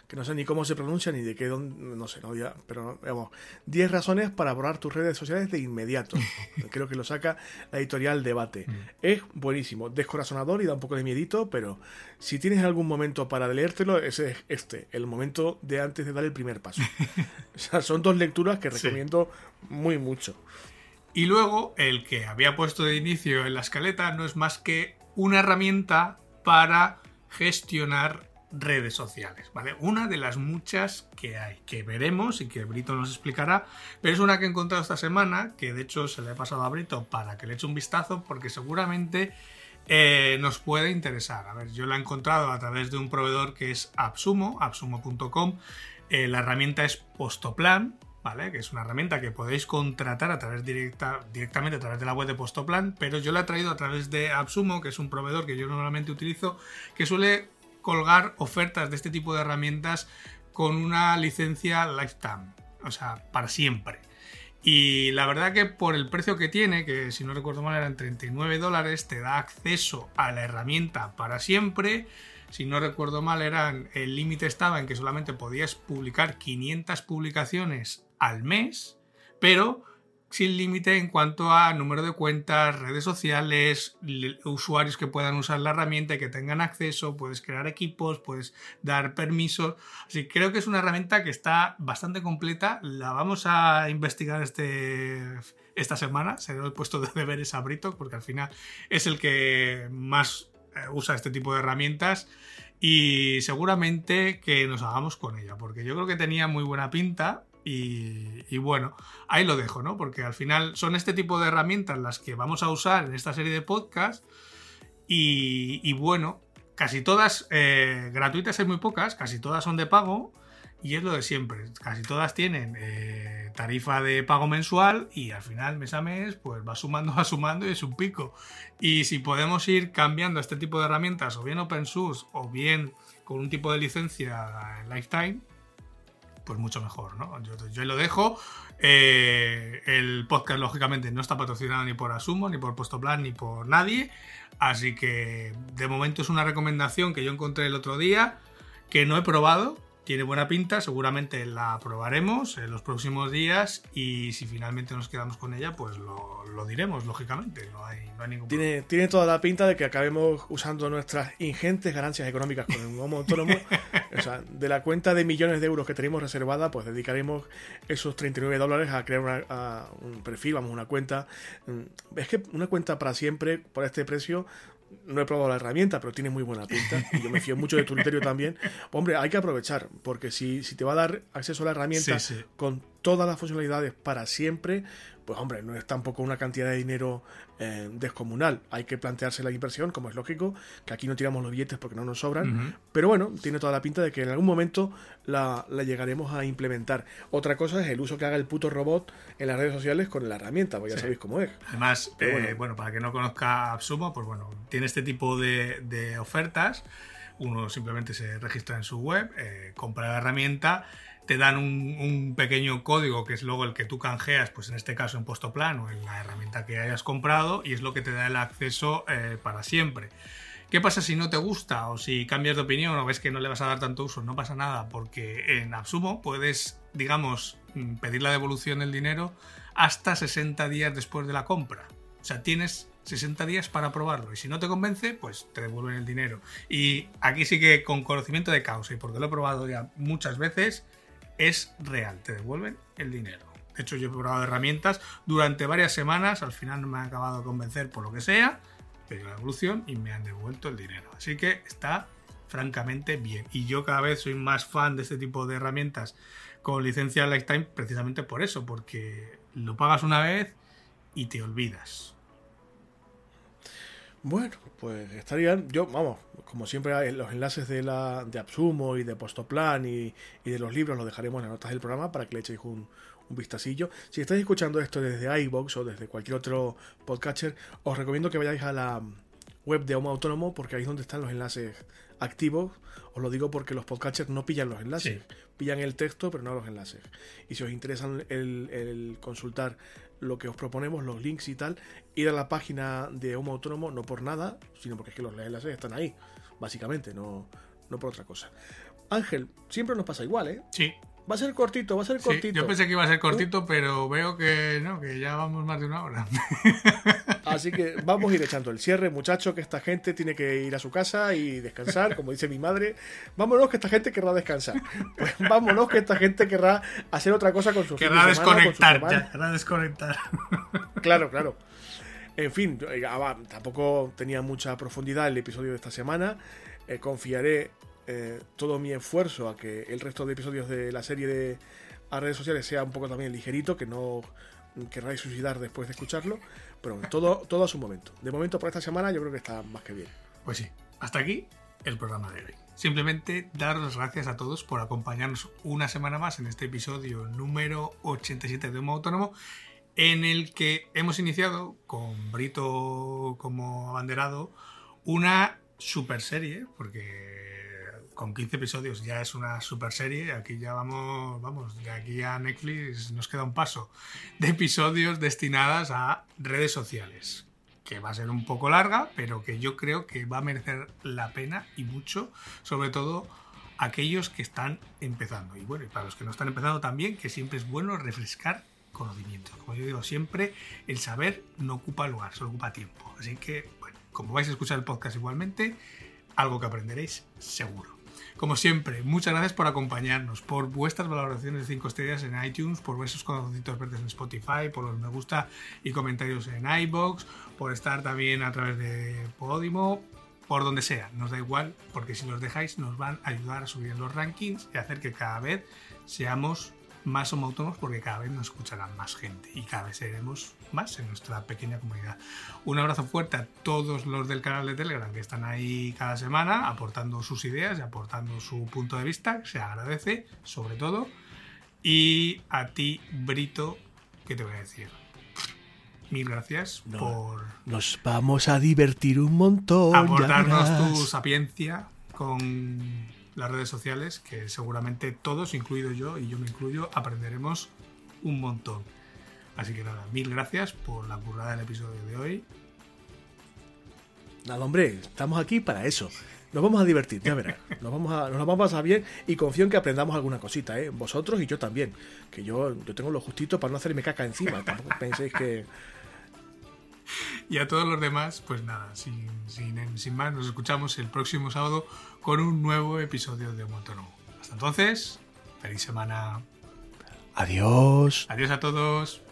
Que no sé ni cómo se pronuncia ni de qué. don- no sé, no, ya, pero vamos. 10 razones para borrar tus redes sociales de inmediato. Creo que lo saca la editorial Debate. Es buenísimo. Descorazonador y da un poco de miedito, pero si tienes algún momento para leértelo, ese es este. El momento de antes de dar el primer paso. o sea, son dos lecturas que Sí. recomiendo muy mucho. Y luego, el que había puesto de inicio en la escaleta no es más que una herramienta para gestionar redes sociales, ¿vale? Una de las muchas que hay, que veremos y que Brito nos explicará, pero es una que he encontrado esta semana, que de hecho se le he pasado a Brito para que le eche un vistazo, porque seguramente eh, nos puede interesar. A ver, yo la he encontrado a través de un proveedor que es Absumo, absumo.com. Eh, la herramienta es Postoplan, ¿vale? Que es una herramienta que podéis contratar a través directa, directamente a través de la web de Postoplan, pero yo la he traído a través de Absumo, que es un proveedor que yo normalmente utilizo, que suele colgar ofertas de este tipo de herramientas con una licencia lifetime, o sea, para siempre. Y la verdad que por el precio que tiene, que si no recuerdo mal eran 39 dólares, te da acceso a la herramienta para siempre. Si no recuerdo mal, eran, el límite estaba en que solamente podías publicar 500 publicaciones al mes, pero sin límite en cuanto a número de cuentas, redes sociales, usuarios que puedan usar la herramienta y que tengan acceso, puedes crear equipos, puedes dar permisos. Así que creo que es una herramienta que está bastante completa. La vamos a investigar este, esta semana. Se lo he puesto de deberes a Brito porque al final es el que más eh, usa este tipo de herramientas y seguramente que nos hagamos con ella porque yo creo que tenía muy buena pinta y, bueno, ahí lo dejo, ¿no? Porque al final son este tipo de herramientas las que vamos a usar en esta serie de podcast. Y, bueno, casi todas eh, gratuitas hay muy pocas, casi todas son de pago. Y es lo de siempre, casi todas tienen eh, tarifa de pago mensual y al final mes a mes pues va sumando, va sumando y es un pico. Y si podemos ir cambiando este tipo de herramientas o bien open source o bien con un tipo de licencia en lifetime, pues mucho mejor, ¿no? Yo, lo dejo. Eh, el podcast, lógicamente, no está patrocinado ni por Asumo, ni por Puesto Plan, ni por nadie. Así que de momento es una recomendación que yo encontré el otro día, que no he probado, tiene buena pinta, seguramente la probaremos en los próximos días y si finalmente nos quedamos con ella, pues lo, diremos, lógicamente, no hay, ningún tiene, Tiene toda la pinta de que acabemos usando nuestras ingentes ganancias económicas con un homo autónomo. o sea, de la cuenta de millones de euros que tenemos reservada, pues dedicaremos esos 39 dólares a crear un perfil, vamos, una cuenta. Mm, es que una cuenta para siempre, por este precio, no he probado la herramienta, pero tiene muy buena pinta. Y yo me fío mucho de tu criterio también. Hombre, hay que aprovechar, porque si, si te va a dar acceso a la herramienta con todas las funcionalidades para siempre, pues hombre, no es tampoco una cantidad de dinero eh, descomunal. Hay que plantearse la inversión, como es lógico, que aquí no tiramos los billetes porque no nos sobran. Pero bueno, tiene toda la pinta de que en algún momento la, llegaremos a implementar. Otra cosa es el uso que haga el puto robot en las redes sociales con la herramienta, pues ya sabéis cómo es. Además, eh, bueno. para que no conozca Absumo, pues bueno, tiene este tipo de, ofertas. Uno simplemente se registra en su web, eh, compra la herramienta te dan un, pequeño código que es luego el que tú canjeas, pues en este caso en puesto plano, en la herramienta que hayas comprado y es lo que te da el acceso eh, para siempre. ¿Qué pasa si no te gusta o si cambias de opinión o ves que no le vas a dar tanto uso? No pasa nada porque en Absumo puedes, digamos, mm, pedir la devolución del dinero hasta 60 días después de la compra. O sea, tienes 60 días para probarlo y si no te convence, pues te devuelven el dinero. Y aquí sí que con conocimiento de causa y porque lo he probado ya muchas veces, es real, te devuelven el dinero. De hecho, yo he probado herramientas durante varias semanas, al final no me han acabado de convencer por lo que sea, pero la evolución y me han devuelto el dinero. Así que está francamente bien. Y yo cada vez soy más fan de este tipo de herramientas con licencia Lifetime precisamente por eso, porque lo pagas una vez y te olvidas. Bueno, pues estarían, yo, vamos, como siempre, los enlaces de la de Absumo y de Postoplan y, y de los libros los dejaremos en las notas del programa para que le echéis un, un vistacillo. Si estáis escuchando esto desde iBox o desde cualquier otro podcatcher, os recomiendo que vayáis a la web de Homo Autónomo porque ahí es donde están los enlaces activos. Os lo digo porque los podcatchers no pillan los enlaces, pillan el texto pero no los enlaces. Y si os interesa el, el consultar lo que os proponemos, los links y tal, ir a la página de Homo Autónomo, no por nada, sino porque es que los enlaces están ahí, básicamente, no, no por otra cosa. Ángel, siempre nos pasa igual, ¿eh? Sí, Va a ser cortito, va a ser cortito. yo pensé que iba a ser cortito, pero veo que no, que ya vamos más de una hora. Así que vamos a ir echando el cierre, muchachos, que esta gente tiene que ir a su casa y descansar, como dice mi madre. Vámonos que esta gente querrá descansar. Pues vámonos que esta gente querrá hacer otra cosa con su Querrá desconectar, ya, querrá desconectar. Claro, claro. En fin, eh, ah, tampoco tenía mucha profundidad el episodio de esta semana. Eh, confiaré eh, todo mi esfuerzo a que el resto de episodios de la serie de redes sociales sea un poco también ligerito, que no querráis suicidar después de escucharlo, pero todo, todo a su momento. De momento para esta semana yo creo que está más que bien. Pues sí, hasta aquí el programa de hoy. Simplemente daros las gracias a todos por acompañarnos una semana más en este episodio número 87 de Homo Autónomo, en el que hemos iniciado con Brito como abanderado una super serie, porque con 15 episodios ya es una super serie. Aquí ya vamos, vamos, de aquí a Netflix nos queda un paso de episodios destinadas a redes sociales. Que va a ser un poco larga, pero que yo creo que va a merecer la pena y mucho, sobre todo aquellos que están empezando. Y bueno, y para los que no están empezando también, que siempre es bueno refrescar conocimientos. Como yo digo siempre, el saber no ocupa lugar, solo ocupa tiempo. Así que, bueno, como vais a escuchar el podcast igualmente, algo que aprenderéis seguro. Como siempre, muchas gracias por acompañarnos, por vuestras valoraciones de 5 estrellas en iTunes, por vuestros corazoncitos verdes en Spotify, por los me gusta y comentarios en iBox, por estar también a través de Podimo, por donde sea, nos da igual, porque si los dejáis nos van a ayudar a subir los rankings y hacer que cada vez seamos más autónomos porque cada vez nos escucharán más gente y cada vez seremos más en nuestra pequeña comunidad. Un abrazo fuerte a todos los del canal de Telegram que están ahí cada semana aportando sus ideas y aportando su punto de vista, se agradece sobre todo. Y a ti, Brito, ¿qué te voy a decir? mil gracias por... Nos vamos a divertir un montón. Aportarnos tu sapiencia con las redes sociales, que seguramente todos, incluido yo, y yo me incluyo, aprenderemos un montón. Así que nada, mil gracias por la currada del episodio de hoy. Nada, hombre, estamos aquí para eso. Nos vamos a divertir, ya verás. Nos vamos a, nos vamos a pasar bien y confío en que aprendamos alguna cosita, ¿eh? Vosotros y yo también. Que yo, yo tengo lo justito para no hacerme caca encima. Tampoco penséis que y a todos los demás, pues nada, sin, sin, más, nos escuchamos el próximo sábado con un nuevo episodio de Autónomo. Hasta entonces, feliz semana. Adiós. Adiós a todos.